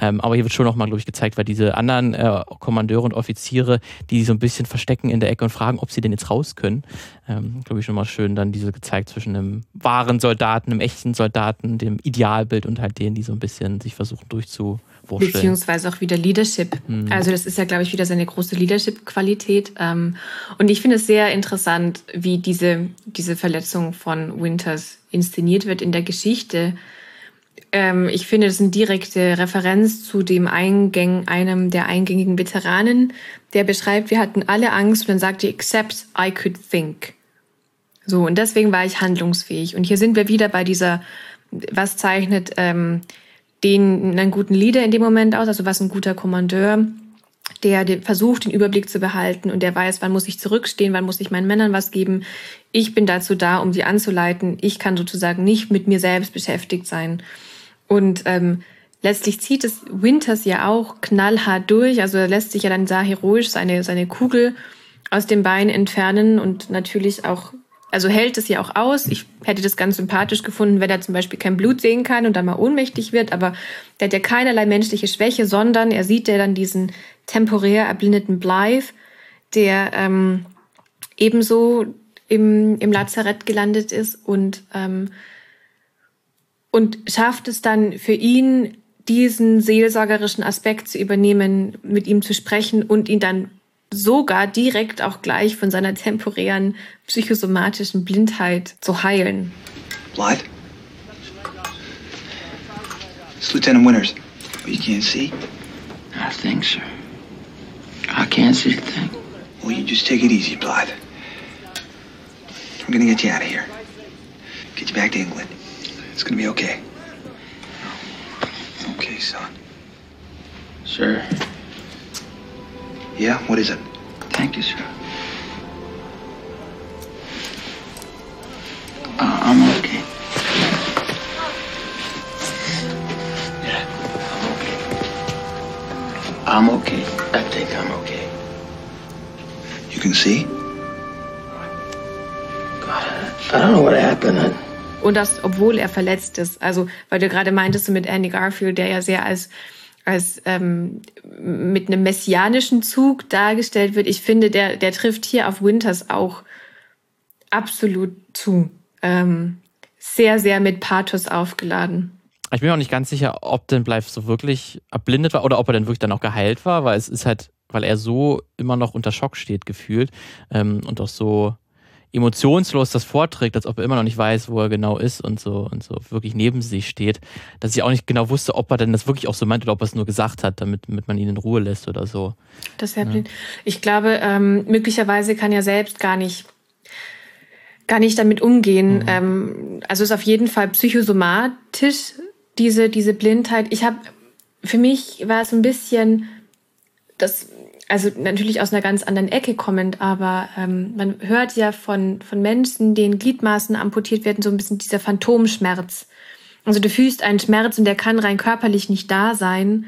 Ähm, aber hier wird schon nochmal, glaube ich, gezeigt, weil diese anderen äh, Kommandeure und Offiziere, die so ein bisschen verstecken in der Ecke und fragen, ob sie denn jetzt raus können, ähm, glaube ich, schon mal schön dann diese gezeigt zwischen einem wahren Soldaten, einem echten Soldaten, dem Idealbild und halt denen, die so ein bisschen sich versuchen durchzu Beziehungsweise auch wieder Leadership. Mhm. Also das ist ja, glaube ich, wieder seine große Leadership-Qualität. Ähm, und ich finde es sehr interessant, wie diese, diese Verletzung von Winters inszeniert wird in der Geschichte. Ähm, ich finde, das ist eine direkte Referenz zu dem Eingang, einem der eingängigen Veteranen, der beschreibt, wir hatten alle Angst und dann sagt er, except I could think. So, und deswegen war ich handlungsfähig. Und hier sind wir wieder bei dieser, was zeichnet ähm, den einen guten Leader in dem Moment aus, also was ein guter Kommandeur, der, der versucht, den Überblick zu behalten und der weiß, wann muss ich zurückstehen, wann muss ich meinen Männern was geben. Ich bin dazu da, um sie anzuleiten. Ich kann sozusagen nicht mit mir selbst beschäftigt sein. Und ähm, letztlich zieht es Winters ja auch knallhart durch. Also er lässt sich ja dann da heroisch seine, seine Kugel aus dem Bein entfernen und natürlich auch also hält es ja auch aus. Ich hätte das ganz sympathisch gefunden, wenn er zum Beispiel kein Blut sehen kann und dann mal ohnmächtig wird, aber der hat ja keinerlei menschliche Schwäche, sondern er sieht ja dann diesen temporär erblindeten Blythe, der ähm, ebenso im, im Lazarett gelandet ist und, ähm, und schafft es dann für ihn, diesen seelsorgerischen Aspekt zu übernehmen, mit ihm zu sprechen und ihn dann sogar direkt auch gleich von seiner temporären psychosomatischen Blindheit zu heilen. Blythe? It's Lieutenant Winters. Oh, you can't see? I think so. I can't see a thing. Well, you just take it easy, Blythe. I'm gonna get you out of here. Get you back to England. It's gonna be okay. Okay, son. Sure. Yeah, what is it? Thank you, sir. Uh, I'm okay. Yeah, I'm okay. I'm okay. I think I'm okay. You can see? God, I don't know what happened. Und das, obwohl er verletzt ist. Also, weil du gerade meintest mit Andy Garfield, der ja sehr als als ähm, mit einem messianischen Zug dargestellt wird. Ich finde, der, der trifft hier auf Winters auch absolut zu. Ähm, sehr, sehr mit Pathos aufgeladen. Ich bin mir auch nicht ganz sicher, ob denn Blythe so wirklich erblindet war oder ob er dann wirklich dann auch geheilt war, weil es ist halt, weil er so immer noch unter Schock steht, gefühlt ähm, und auch so emotionslos das vorträgt, als ob er immer noch nicht weiß, wo er genau ist und so und so wirklich neben sich steht, dass ich auch nicht genau wusste, ob er denn das wirklich auch so meint oder ob er es nur gesagt hat, damit, damit man ihn in Ruhe lässt oder so. Das ja. Ich glaube, ähm, möglicherweise kann er selbst gar nicht gar nicht damit umgehen. Mhm. Ähm, also ist auf jeden Fall psychosomatisch diese diese Blindheit. Ich habe für mich war es ein bisschen das, also natürlich aus einer ganz anderen Ecke kommend, aber ähm, man hört ja von, von Menschen, denen Gliedmaßen amputiert werden, so ein bisschen dieser Phantomschmerz. Also du fühlst einen Schmerz und der kann rein körperlich nicht da sein,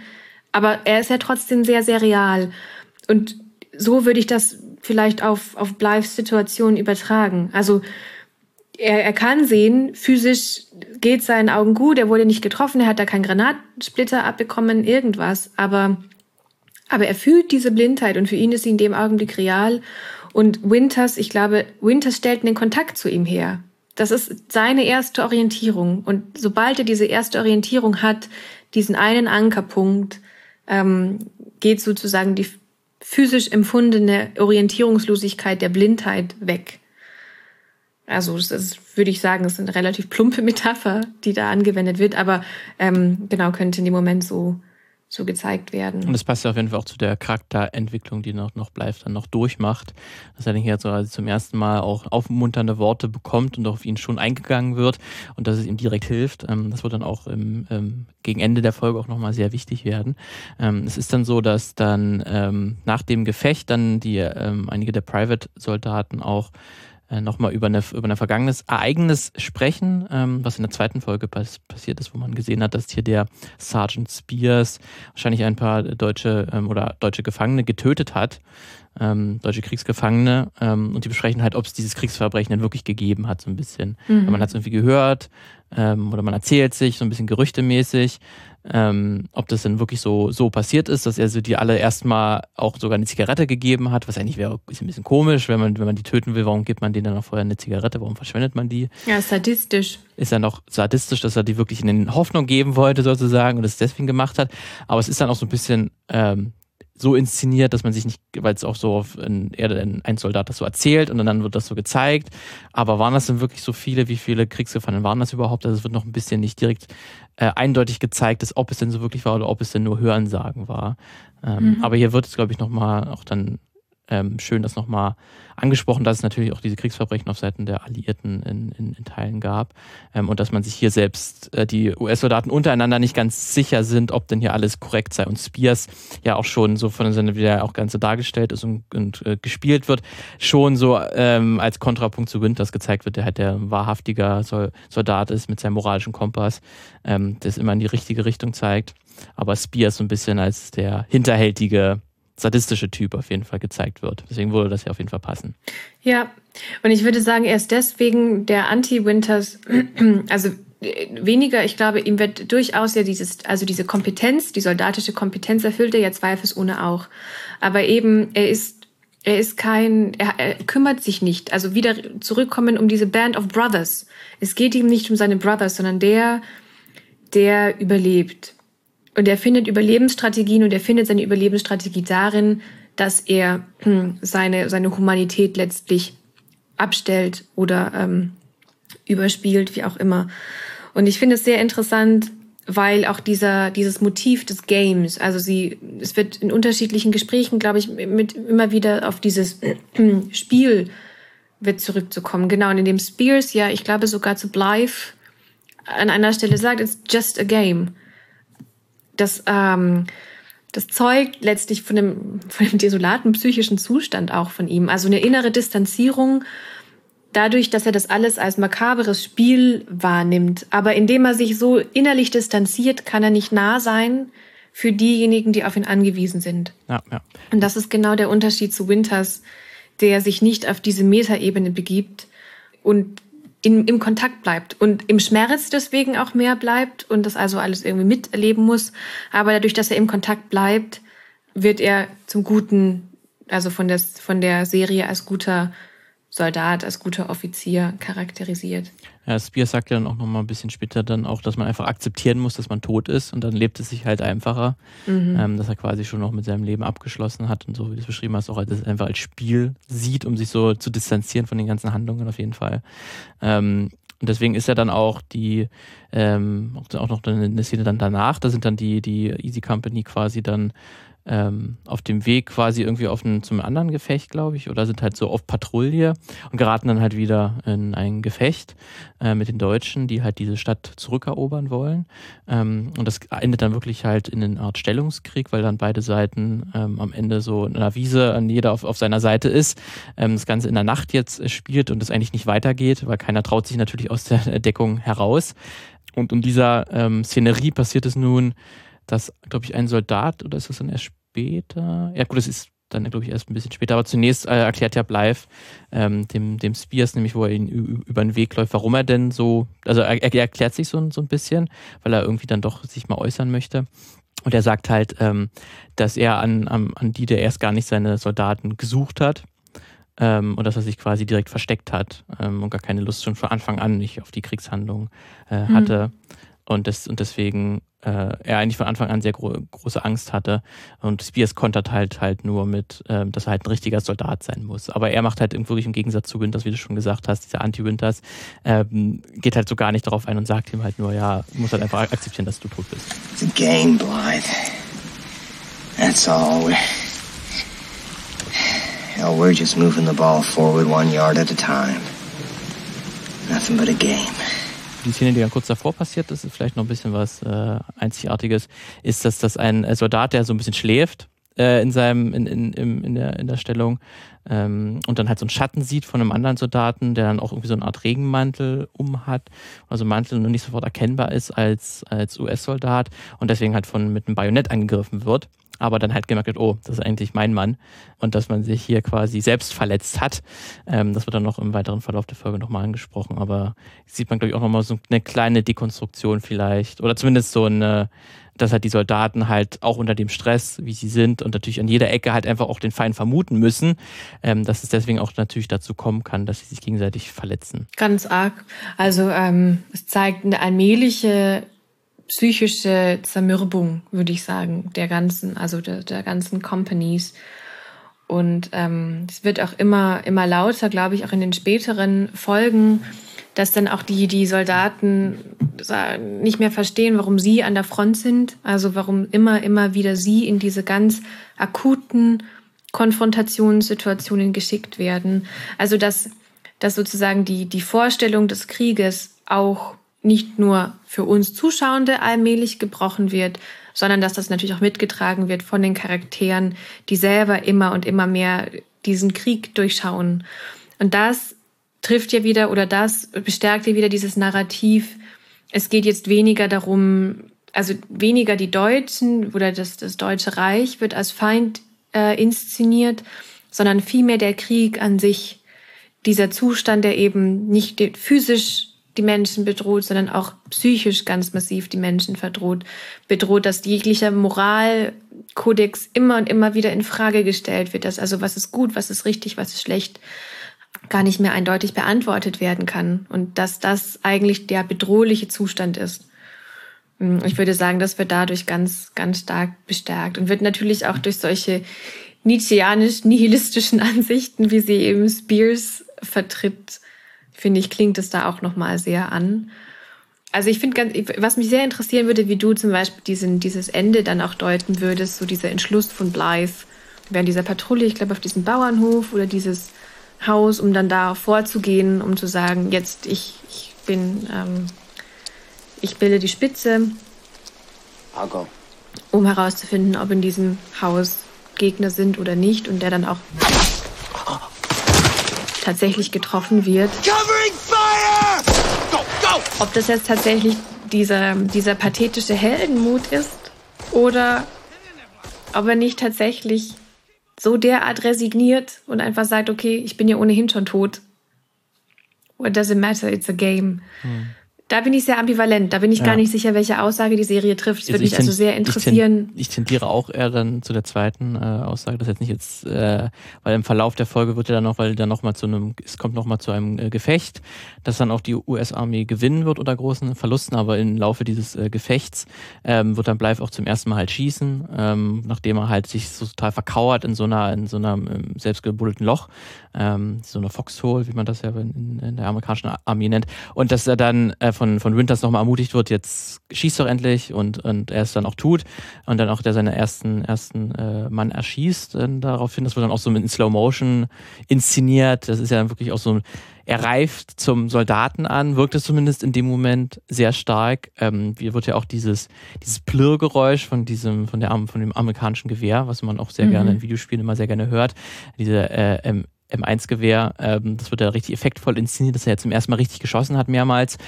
aber er ist ja trotzdem sehr, sehr real. Und so würde ich das vielleicht auf, auf Blythes Situation übertragen. Also er, er kann sehen, physisch geht seinen Augen gut, er wurde nicht getroffen, er hat da keinen Granatsplitter abbekommen, irgendwas, aber, aber er fühlt diese Blindheit und für ihn ist sie in dem Augenblick real. Und Winters, ich glaube, Winters stellt einen Kontakt zu ihm her. Das ist seine erste Orientierung. Und sobald er diese erste Orientierung hat, diesen einen Ankerpunkt, ähm, geht sozusagen die physisch empfundene Orientierungslosigkeit der Blindheit weg. Also das ist, würde ich sagen, ist eine relativ plumpe Metapher, die da angewendet wird, aber ähm, genau könnte in dem Moment so so gezeigt werden. Und das passt ja auf jeden Fall auch zu der Charakterentwicklung, die noch, noch bleibt, dann noch durchmacht. Dass er hier so zum ersten Mal auch aufmunternde Worte bekommt und auf ihn schon eingegangen wird und dass es ihm direkt hilft. Ähm, das wird dann auch im, ähm, gegen Ende der Folge auch nochmal sehr wichtig werden. Ähm, es ist dann so, dass dann ähm, nach dem Gefecht dann die ähm, einige der Private-Soldaten auch äh, nochmal über, eine, über ein vergangenes Ereignis sprechen, ähm, was in der zweiten Folge pass passiert ist, wo man gesehen hat, dass hier der Sergeant Spears wahrscheinlich ein paar deutsche ähm, oder deutsche Gefangene getötet hat, ähm, deutsche Kriegsgefangene, ähm, und die besprechen halt, ob es dieses Kriegsverbrechen denn wirklich gegeben hat, so ein bisschen. Mhm. Man hat es irgendwie gehört ähm, oder man erzählt sich so ein bisschen gerüchtemäßig ähm, ob das denn wirklich so, so passiert ist, dass er so die alle erstmal auch sogar eine Zigarette gegeben hat, was eigentlich wäre ist ein bisschen komisch, wenn man, wenn man die töten will, warum gibt man denen dann noch vorher eine Zigarette, warum verschwendet man die? Ja, sadistisch. Ist ja noch sadistisch, dass er die wirklich in den Hoffnung geben wollte, sozusagen, und es deswegen gemacht hat. Aber es ist dann auch so ein bisschen ähm, so inszeniert, dass man sich nicht, weil es auch so auf ein, ein Soldat das so erzählt und dann wird das so gezeigt. Aber waren das denn wirklich so viele? Wie viele Kriegsgefangene waren das überhaupt? Also es wird noch ein bisschen nicht direkt äh, eindeutig gezeigt, dass, ob es denn so wirklich war oder ob es denn nur Hörensagen war. Ähm, mhm. Aber hier wird es, glaube ich, nochmal auch dann ähm, schön das nochmal angesprochen, dass es natürlich auch diese Kriegsverbrechen auf Seiten der Alliierten in, in, in Teilen gab ähm, und dass man sich hier selbst, äh, die US-Soldaten untereinander nicht ganz sicher sind, ob denn hier alles korrekt sei. Und Spears ja auch schon so von der Sinne, wie er auch ganz so dargestellt ist und, und äh, gespielt wird, schon so ähm, als Kontrapunkt zu Winters gezeigt wird, der halt der wahrhaftiger Soldat ist mit seinem moralischen Kompass, ähm, das immer in die richtige Richtung zeigt. Aber Spears so ein bisschen als der hinterhältige sadistische Typ auf jeden Fall gezeigt wird. Deswegen würde das ja auf jeden Fall passen. Ja, und ich würde sagen, er ist deswegen der Anti-Winters, also weniger, ich glaube, ihm wird durchaus ja dieses, also diese Kompetenz, die soldatische Kompetenz erfüllt er ja zweifelsohne auch. Aber eben, er ist, er ist kein, er, er kümmert sich nicht. Also wieder zurückkommen um diese Band of Brothers. Es geht ihm nicht um seine Brothers, sondern der, der überlebt. Und er findet Überlebensstrategien und er findet seine Überlebensstrategie darin, dass er hm, seine, seine Humanität letztlich abstellt oder ähm, überspielt, wie auch immer. Und ich finde es sehr interessant, weil auch dieser, dieses Motiv des Games, also sie, es wird in unterschiedlichen Gesprächen, glaube ich, mit immer wieder auf dieses Spiel wird zurückzukommen. Genau, und in dem Spears ja, ich glaube sogar zu Blythe an einer Stelle sagt, it's just a game das, ähm, das zeugt letztlich von dem, von dem desolaten psychischen Zustand auch von ihm. Also eine innere Distanzierung dadurch, dass er das alles als makaberes Spiel wahrnimmt. Aber indem er sich so innerlich distanziert, kann er nicht nah sein für diejenigen, die auf ihn angewiesen sind. Ja, ja. Und das ist genau der Unterschied zu Winters, der sich nicht auf diese Metaebene begibt und in, im Kontakt bleibt und im Schmerz deswegen auch mehr bleibt und das also alles irgendwie miterleben muss. Aber dadurch, dass er im Kontakt bleibt, wird er zum Guten, also von der, von der Serie als guter Soldat, als guter Offizier charakterisiert. Ja, Spears sagt ja dann auch nochmal ein bisschen später dann auch, dass man einfach akzeptieren muss, dass man tot ist und dann lebt es sich halt einfacher, mhm. ähm, dass er quasi schon noch mit seinem Leben abgeschlossen hat und so, wie du es beschrieben hast, auch als, einfach als Spiel sieht, um sich so zu distanzieren von den ganzen Handlungen auf jeden Fall. Ähm, und deswegen ist ja dann auch die, ähm, auch noch eine Szene dann danach, da sind dann die, die Easy Company quasi dann ähm, auf dem Weg quasi irgendwie auf ein, zum anderen Gefecht, glaube ich, oder sind halt so auf Patrouille und geraten dann halt wieder in ein Gefecht äh, mit den Deutschen, die halt diese Stadt zurückerobern wollen. Ähm, und das endet dann wirklich halt in eine Art Stellungskrieg, weil dann beide Seiten ähm, am Ende so in einer Wiese an jeder auf, auf seiner Seite ist. Ähm, das Ganze in der Nacht jetzt spielt und es eigentlich nicht weitergeht, weil keiner traut sich natürlich aus der Deckung heraus. Und in dieser ähm, Szenerie passiert es nun, dass, glaube ich, ein Soldat, oder ist das dann erst später? Ja, gut, das ist dann, glaube ich, erst ein bisschen später. Aber zunächst äh, erklärt ja Blythe ähm, dem, dem Spears, nämlich wo er ihn über den Weg läuft, warum er denn so, also er, er erklärt sich so, so ein bisschen, weil er irgendwie dann doch sich mal äußern möchte. Und er sagt halt, ähm, dass er an, an, an die, der erst gar nicht seine Soldaten gesucht hat, ähm, und dass er sich quasi direkt versteckt hat ähm, und gar keine Lust schon von Anfang an nicht auf die Kriegshandlung äh, mhm. hatte. Mhm. Und, das, und deswegen äh, er eigentlich von Anfang an sehr gro große Angst hatte. Und Spears kontert halt halt nur mit, äh, dass er halt ein richtiger Soldat sein muss. Aber er macht halt wirklich im Gegensatz zu Winters, wie du schon gesagt hast, dieser Anti-Winters, ähm, geht halt so gar nicht darauf ein und sagt ihm halt nur, ja, muss halt einfach akzeptieren, dass du tot bist. It's a game, Blythe. That's all. Hell, we're just moving the ball forward one yard at a time. Nothing but a game. Die Szene, die dann kurz davor passiert, das ist vielleicht noch ein bisschen was äh, Einzigartiges, ist, dass das ein Soldat, der so ein bisschen schläft, äh, in seinem, in, in, in, in, der, in der Stellung ähm, und dann halt so einen Schatten sieht von einem anderen Soldaten, der dann auch irgendwie so eine Art Regenmantel um hat, also Mantel nur nicht sofort erkennbar ist als, als US-Soldat und deswegen halt von mit einem Bajonett angegriffen wird aber dann halt gemerkt hat, oh, das ist eigentlich mein Mann und dass man sich hier quasi selbst verletzt hat. Ähm, das wird dann noch im weiteren Verlauf der Folge nochmal angesprochen, aber sieht man, glaube ich, auch nochmal so eine kleine Dekonstruktion vielleicht oder zumindest so eine, dass halt die Soldaten halt auch unter dem Stress, wie sie sind und natürlich an jeder Ecke halt einfach auch den Feind vermuten müssen, ähm, dass es deswegen auch natürlich dazu kommen kann, dass sie sich gegenseitig verletzen. Ganz arg. Also ähm, es zeigt eine allmähliche psychische Zermürbung, würde ich sagen, der ganzen, also der, der ganzen Companies. Und ähm, es wird auch immer, immer lauter, glaube ich, auch in den späteren Folgen, dass dann auch die, die Soldaten nicht mehr verstehen, warum sie an der Front sind. Also warum immer, immer wieder sie in diese ganz akuten Konfrontationssituationen geschickt werden. Also dass, dass sozusagen die, die Vorstellung des Krieges auch nicht nur für uns Zuschauende allmählich gebrochen wird, sondern dass das natürlich auch mitgetragen wird von den Charakteren, die selber immer und immer mehr diesen Krieg durchschauen. Und das trifft ja wieder oder das bestärkt ja wieder dieses Narrativ. Es geht jetzt weniger darum, also weniger die Deutschen oder das, das Deutsche Reich wird als Feind äh, inszeniert, sondern vielmehr der Krieg an sich. Dieser Zustand, der eben nicht physisch die Menschen bedroht, sondern auch psychisch ganz massiv die Menschen verdroht, bedroht, dass jeglicher Moralkodex immer und immer wieder in Frage gestellt wird, dass also was ist gut, was ist richtig, was ist schlecht, gar nicht mehr eindeutig beantwortet werden kann und dass das eigentlich der bedrohliche Zustand ist. Hm, ich würde sagen, das wird dadurch ganz, ganz stark bestärkt und wird natürlich auch durch solche nietzscheanisch-nihilistischen Ansichten, wie sie eben Spears vertritt, finde ich, klingt es da auch nochmal sehr an. Also ich finde ganz, was mich sehr interessieren würde, wie du zum Beispiel diesen, dieses Ende dann auch deuten würdest, so dieser Entschluss von Blythe während dieser Patrouille, ich glaube auf diesem Bauernhof oder dieses Haus, um dann da vorzugehen, um zu sagen, jetzt ich, ich bin, ähm, ich bilde die Spitze, um herauszufinden, ob in diesem Haus Gegner sind oder nicht und der dann auch tatsächlich getroffen wird. Go, go! Ob das jetzt tatsächlich dieser, dieser pathetische Heldenmut ist oder ob er nicht tatsächlich so derart resigniert und einfach sagt, okay, ich bin ja ohnehin schon tot. What does it matter? It's a game. Hm. Da bin ich sehr ambivalent. Da bin ich ja. gar nicht sicher, welche Aussage die Serie trifft. Das also würde mich also sehr interessieren. Ich, tendiere auch eher dann zu der zweiten äh, Aussage. Das jetzt nicht jetzt, äh, weil im Verlauf der Folge wird ja dann noch, weil dann noch mal zu einem, es kommt noch mal zu einem äh, Gefecht, dass dann auch die US-Armee gewinnen wird unter großen Verlusten, aber im Laufe dieses äh, Gefechts ähm, wird dann Bleif auch zum ersten Mal halt schießen, ähm, nachdem er halt sich so total verkauert in so einer, in so einem ähm, selbstgebuddelten Loch, ähm, so einer Foxhole, wie man das ja in, in der amerikanischen Armee nennt, und dass er dann äh, von, von Winters nochmal ermutigt wird, jetzt schießt doch endlich und, und er es dann auch tut und dann auch der seine ersten, ersten äh, Mann erschießt dann daraufhin. Das wird dann auch so mit in Slow Motion inszeniert. Das ist ja dann wirklich auch so, er reift zum Soldaten an, wirkt es zumindest in dem Moment sehr stark. Ähm, wie wird ja auch dieses, dieses Plirrgeräusch von diesem, von der von dem amerikanischen Gewehr, was man auch sehr mhm. gerne in Videospielen immer sehr gerne hört, diese äh, M1-Gewehr, ähm, das wird ja richtig effektvoll inszeniert, dass er ja zum ersten Mal richtig geschossen hat, mehrmals.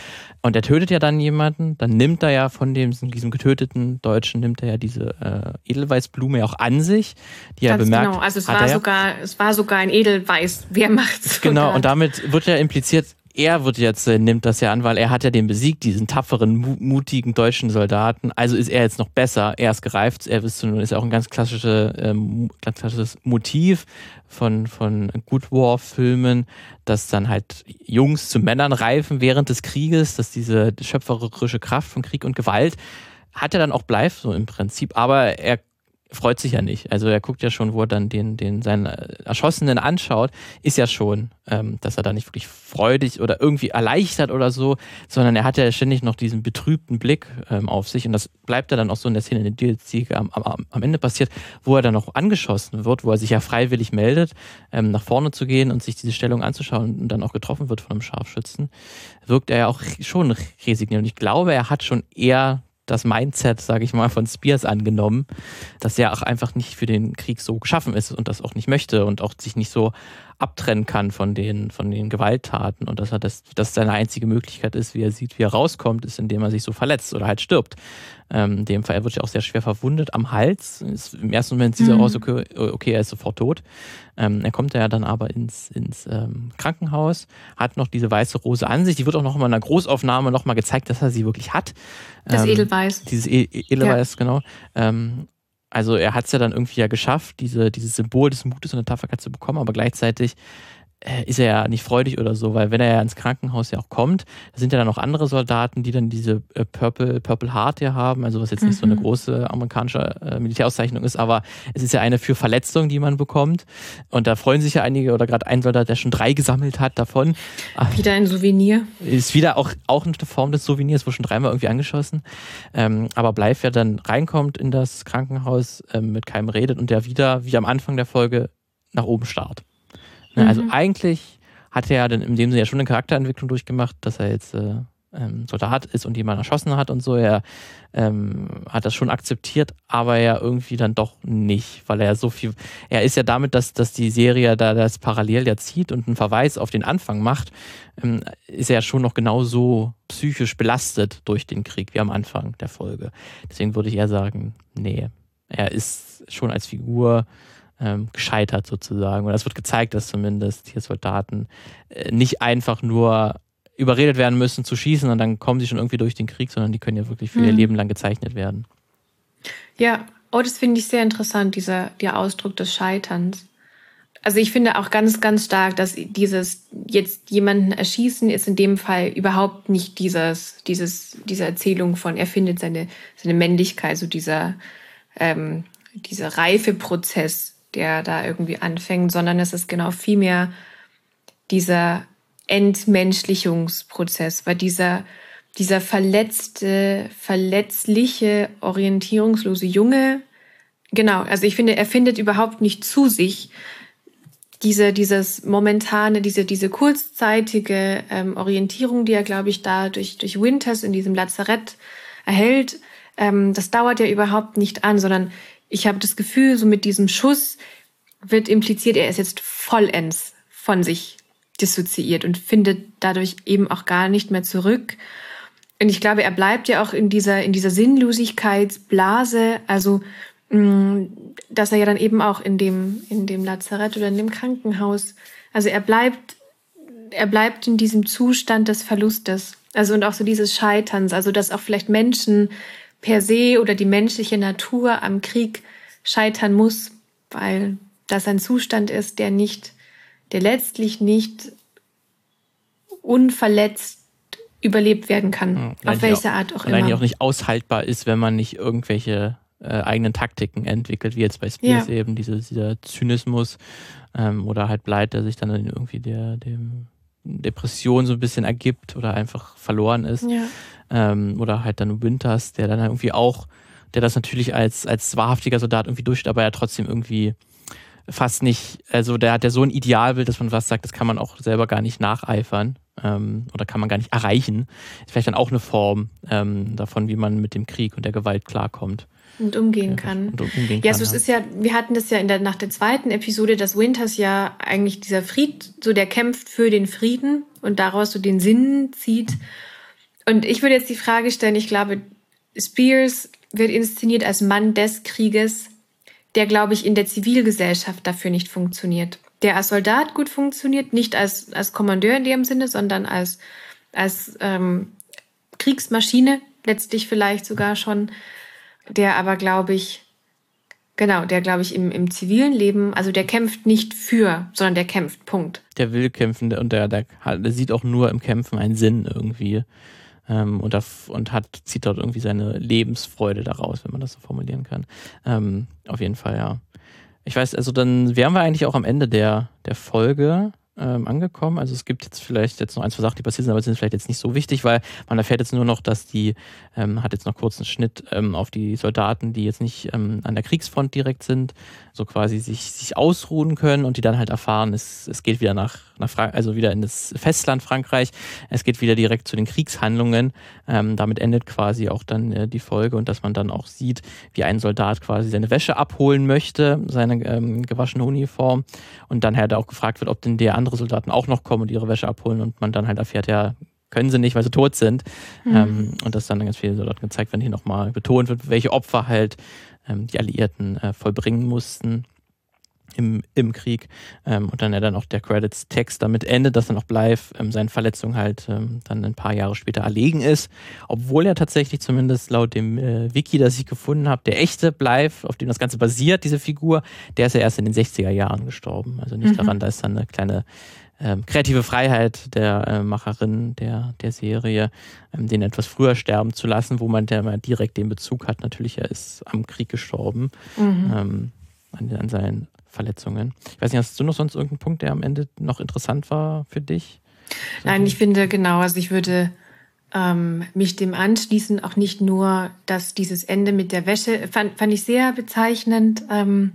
Und er tötet ja dann jemanden, dann nimmt er ja von dem, diesem getöteten Deutschen, nimmt er ja diese äh, Edelweißblume ja auch an sich, die Ganz er bemerkt. Genau, also es war, ja. sogar, es war sogar ein Edelweiß. Wer macht's? Genau, und damit wird ja impliziert, er wird jetzt, äh, nimmt das ja an, weil er hat ja den besiegt, diesen tapferen, mu mutigen deutschen Soldaten. Also ist er jetzt noch besser. Er ist gereift. Er ist, ist auch ein ganz, klassische, ähm, ganz klassisches Motiv von, von Good War-Filmen, dass dann halt Jungs zu Männern reifen während des Krieges, dass diese schöpferische Kraft von Krieg und Gewalt hat er dann auch bleibt so im Prinzip, aber er freut sich ja nicht. Also er guckt ja schon, wo er dann den, den seinen Erschossenen anschaut, ist ja schon, ähm, dass er da nicht wirklich freudig oder irgendwie erleichtert oder so, sondern er hat ja ständig noch diesen betrübten Blick ähm, auf sich und das bleibt ja dann auch so in der Szene, in der DLC am, am, am Ende passiert, wo er dann noch angeschossen wird, wo er sich ja freiwillig meldet, ähm, nach vorne zu gehen und sich diese Stellung anzuschauen und dann auch getroffen wird von einem Scharfschützen, wirkt er ja auch schon resigniert und ich glaube, er hat schon eher das Mindset, sage ich mal, von Spears angenommen, dass er auch einfach nicht für den Krieg so geschaffen ist und das auch nicht möchte und auch sich nicht so abtrennen kann von den, von den Gewalttaten und dass er das, das seine einzige Möglichkeit ist, wie er sieht, wie er rauskommt, ist, indem er sich so verletzt oder halt stirbt. Ähm, in dem Fall, er wird ja auch sehr schwer verwundet am Hals. Ist Im ersten Moment sieht er mhm. aus, okay, okay, er ist sofort tot. Ähm, er kommt ja dann aber ins, ins ähm, Krankenhaus, hat noch diese weiße Rose an sich. Die wird auch noch mal in einer Großaufnahme noch mal gezeigt, dass er sie wirklich hat. Das ähm, Edelweiß. Dieses e Edelweiß, ja. genau. Also er hat es ja dann irgendwie ja geschafft, diese, dieses Symbol des Mutes und der Tapferkeit zu bekommen, aber gleichzeitig ist er ja nicht freudig oder so, weil wenn er ja ins Krankenhaus ja auch kommt, da sind ja dann noch andere Soldaten, die dann diese äh, Purple, Purple Heart hier haben, also was jetzt nicht mhm. so eine mhm. große amerikanische äh, Militärauszeichnung ist, aber es ist ja eine für Verletzungen, die man bekommt. Und da freuen sich ja einige oder gerade ein Soldat, der schon drei gesammelt hat davon. Wieder ein Souvenir. Ist wieder auch, auch eine Form des Souvenirs, wurde schon dreimal irgendwie angeschossen. Ähm, aber Bleif ja dann reinkommt in das Krankenhaus, ähm, mit keinem redet und der wieder, wie am Anfang der Folge, nach oben starrt. Ne, also mhm. eigentlich hat er ja dann in dem Sinne ja schon eine Charakterentwicklung durchgemacht, dass er jetzt äh, ähm, Soldat ist und jemanden erschossen hat und so. Er ähm, hat das schon akzeptiert, aber ja irgendwie dann doch nicht, weil er so viel. Er ist ja damit, dass, dass die Serie da das parallel ja zieht und einen Verweis auf den Anfang macht, ähm, ist er ja schon noch genauso psychisch belastet durch den Krieg wie am Anfang der Folge. Deswegen würde ich eher sagen, nee, er ist schon als Figur ähm, gescheitert sozusagen. Oder es wird gezeigt, dass zumindest hier Soldaten äh, nicht einfach nur überredet werden müssen zu schießen und dann kommen sie schon irgendwie durch den Krieg, sondern die können ja wirklich für mhm. ihr Leben lang gezeichnet werden. Ja, oh, das finde ich sehr interessant, dieser der Ausdruck des Scheiterns. Also ich finde auch ganz, ganz stark, dass dieses jetzt jemanden erschießen ist in dem Fall überhaupt nicht dieses, dieses, diese Erzählung von, er findet seine, seine Männlichkeit, so dieser, ähm, dieser Reifeprozess, der da irgendwie anfängt, sondern es ist genau vielmehr dieser Entmenschlichungsprozess, weil dieser, dieser verletzte, verletzliche, orientierungslose Junge, genau, also ich finde, er findet überhaupt nicht zu sich. Diese, dieses momentane, diese, diese kurzzeitige ähm, Orientierung, die er, glaube ich, da durch, durch Winters in diesem Lazarett erhält, ähm, das dauert ja überhaupt nicht an, sondern ich habe das Gefühl, so mit diesem Schuss wird impliziert, er ist jetzt vollends von sich dissoziiert und findet dadurch eben auch gar nicht mehr zurück. Und ich glaube, er bleibt ja auch in dieser, in dieser Sinnlosigkeitsblase, also, mm, dass er ja dann eben auch in dem, in dem Lazarett oder in dem Krankenhaus, also er bleibt, er bleibt in diesem Zustand des Verlustes. Also und auch so dieses Scheiterns, also dass auch vielleicht Menschen per se oder die menschliche Natur am Krieg scheitern muss, weil das ein Zustand ist, der nicht, der letztlich nicht unverletzt überlebt werden kann, ja, auf welche auch, Art auch immer. Allein auch nicht aushaltbar ist, wenn man nicht irgendwelche äh, eigenen Taktiken entwickelt, wie jetzt bei Spears ja. eben diese, dieser Zynismus ähm, oder halt Bleit, der sich dann irgendwie der, dem Depression so ein bisschen ergibt oder einfach verloren ist. Ja. Ähm, oder halt dann Winters, der dann irgendwie auch, der das natürlich als, als wahrhaftiger Soldat irgendwie durch, aber ja trotzdem irgendwie fast nicht, also der hat ja so ein Idealbild, dass man was sagt, das kann man auch selber gar nicht nacheifern ähm, oder kann man gar nicht erreichen. Ist vielleicht dann auch eine Form ähm, davon, wie man mit dem Krieg und der Gewalt klarkommt. Und umgehen kann. Und umgehen ja, kann, so es ist ja, wir hatten das ja in der, nach der zweiten Episode, dass Winters ja eigentlich dieser Fried, so der kämpft für den Frieden und daraus so den Sinn zieht. Und ich würde jetzt die Frage stellen, ich glaube, Spears wird inszeniert als Mann des Krieges, der, glaube ich, in der Zivilgesellschaft dafür nicht funktioniert. Der als Soldat gut funktioniert, nicht als, als Kommandeur in dem Sinne, sondern als, als ähm, Kriegsmaschine, letztlich vielleicht sogar schon, der aber, glaube ich, genau, der, glaube ich, im, im zivilen Leben, also der kämpft nicht für, sondern der kämpft, Punkt. Der will kämpfen und der, der, der sieht auch nur im Kämpfen einen Sinn irgendwie ähm, und, und hat, zieht dort irgendwie seine Lebensfreude daraus, wenn man das so formulieren kann. Ähm, auf jeden Fall, ja. Ich weiß, also dann wären wir eigentlich auch am Ende der, der Folge ähm, angekommen. Also es gibt jetzt vielleicht jetzt noch ein, zwei Sachen, die passiert sind, aber sind vielleicht jetzt nicht so wichtig, weil man erfährt jetzt nur noch, dass die, ähm, hat jetzt noch kurz einen Schnitt ähm, auf die Soldaten, die jetzt nicht ähm, an der Kriegsfront direkt sind, so quasi sich, sich ausruhen können und die dann halt erfahren, es, es geht wieder nach, nach Frank also wieder in das Festland Frankreich, es geht wieder direkt zu den Kriegshandlungen. Ähm, damit endet quasi auch dann äh, die Folge und dass man dann auch sieht, wie ein Soldat quasi seine Wäsche abholen möchte, seine ähm, gewaschene Uniform und dann halt auch gefragt wird, ob denn der andere Soldaten auch noch kommen und ihre Wäsche abholen und man dann halt erfährt, ja, können sie nicht, weil sie tot sind. Mhm. Ähm, und das dann ganz viele Soldaten gezeigt werden, hier nochmal betont wird, welche Opfer halt ähm, die Alliierten äh, vollbringen mussten im, im Krieg. Ähm, und dann ja dann auch der Credits-Text damit endet, dass dann auch Blythe ähm, seinen Verletzungen halt ähm, dann ein paar Jahre später erlegen ist. Obwohl er tatsächlich zumindest laut dem äh, Wiki, das ich gefunden habe, der echte Blythe, auf dem das Ganze basiert, diese Figur, der ist ja erst in den 60er Jahren gestorben. Also nicht mhm. daran, da ist dann eine kleine ähm, kreative Freiheit der äh, Macherin der, der Serie, ähm, den etwas früher sterben zu lassen, wo man der mal direkt den Bezug hat. Natürlich, er ist am Krieg gestorben, mhm. ähm, an, an seinen Verletzungen. Ich weiß nicht, hast du noch sonst irgendeinen Punkt, der am Ende noch interessant war für dich? Nein, ich finde genau, also ich würde ähm, mich dem anschließen, auch nicht nur, dass dieses Ende mit der Wäsche, fand, fand ich sehr bezeichnend. Ähm,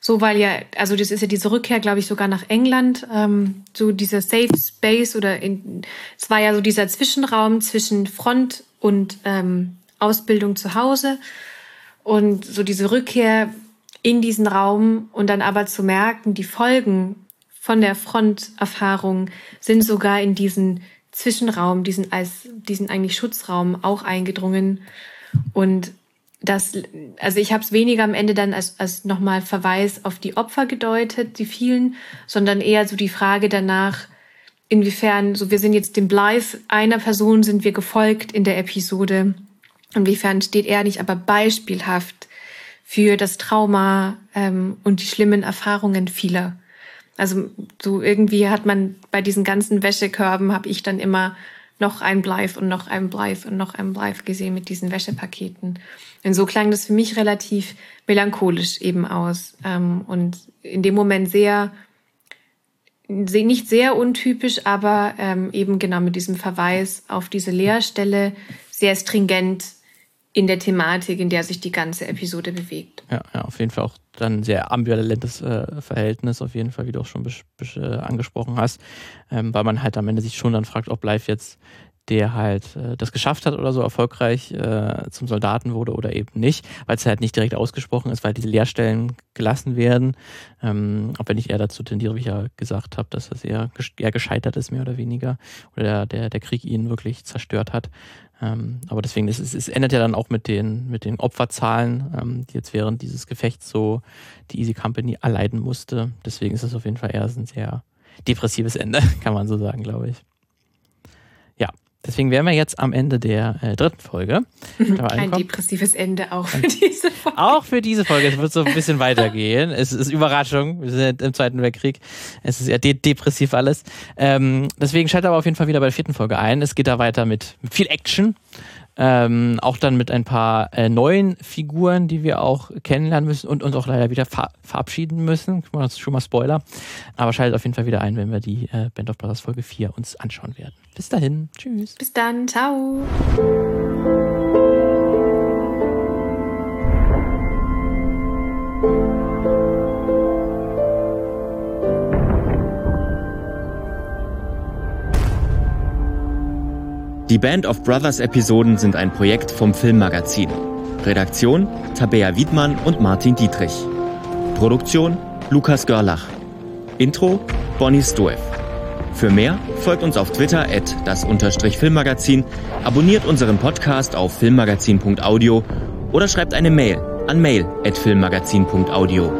so, weil ja, also das ist ja diese Rückkehr, glaube ich, sogar nach England, ähm, so dieser Safe Space oder es war ja so dieser Zwischenraum zwischen Front und ähm, Ausbildung zu Hause und so diese Rückkehr in diesen Raum und dann aber zu merken, die Folgen von der Fronterfahrung sind sogar in diesen Zwischenraum, diesen als diesen eigentlich Schutzraum auch eingedrungen. Und das, also ich habe es weniger am Ende dann als, als nochmal Verweis auf die Opfer gedeutet, die vielen, sondern eher so die Frage danach, inwiefern, so wir sind jetzt dem Blythe einer Person sind wir gefolgt in der Episode, inwiefern steht er nicht aber beispielhaft für das Trauma ähm, und die schlimmen Erfahrungen vieler. Also so irgendwie hat man bei diesen ganzen Wäschekörben, habe ich dann immer noch ein Blythe und noch ein Blythe und noch ein Blythe gesehen mit diesen Wäschepaketen. Und so klang das für mich relativ melancholisch eben aus ähm, und in dem Moment sehr, nicht sehr untypisch, aber ähm, eben genau mit diesem Verweis auf diese Leerstelle sehr stringent in der Thematik, in der sich die ganze Episode bewegt. Ja, ja auf jeden Fall auch dann ein sehr ambivalentes äh, Verhältnis, auf jeden Fall, wie du auch schon äh, angesprochen hast, ähm, weil man halt am Ende sich schon dann fragt, ob Live jetzt der halt äh, das geschafft hat oder so erfolgreich äh, zum Soldaten wurde oder eben nicht, weil es halt nicht direkt ausgesprochen ist, weil diese Lehrstellen gelassen werden. Ähm, auch wenn ich eher dazu tendiere, wie ich ja gesagt habe, dass das eher, eher gescheitert ist, mehr oder weniger, oder der, der, der Krieg ihn wirklich zerstört hat. Ähm, aber deswegen, es, es endet ja dann auch mit den, mit den Opferzahlen, ähm, die jetzt während dieses Gefechts so die Easy Company erleiden musste. Deswegen ist es auf jeden Fall eher ein sehr depressives Ende, kann man so sagen, glaube ich. Deswegen wären wir jetzt am Ende der äh, dritten Folge. Ein depressives Ende auch für diese Folge. Auch für diese Folge. Es wird so ein bisschen weitergehen. Es ist Überraschung. Wir sind im Zweiten Weltkrieg. Es ist ja de depressiv alles. Ähm, deswegen schaltet aber auf jeden Fall wieder bei der vierten Folge ein. Es geht da weiter mit, mit viel Action. Ähm, auch dann mit ein paar äh, neuen Figuren, die wir auch kennenlernen müssen und uns auch leider wieder ver verabschieden müssen. Das ist schon mal Spoiler. Aber schaltet auf jeden Fall wieder ein, wenn wir die äh, Band of Brothers Folge 4 uns anschauen werden. Bis dahin. Tschüss. Bis dann. Ciao. Die Band of Brothers Episoden sind ein Projekt vom Filmmagazin. Redaktion Tabea Wiedmann und Martin Dietrich. Produktion Lukas Görlach. Intro Bonnie Stoev. Für mehr folgt uns auf Twitter at das Filmmagazin, abonniert unseren Podcast auf filmmagazin.audio oder schreibt eine Mail an mail at filmmagazin.audio.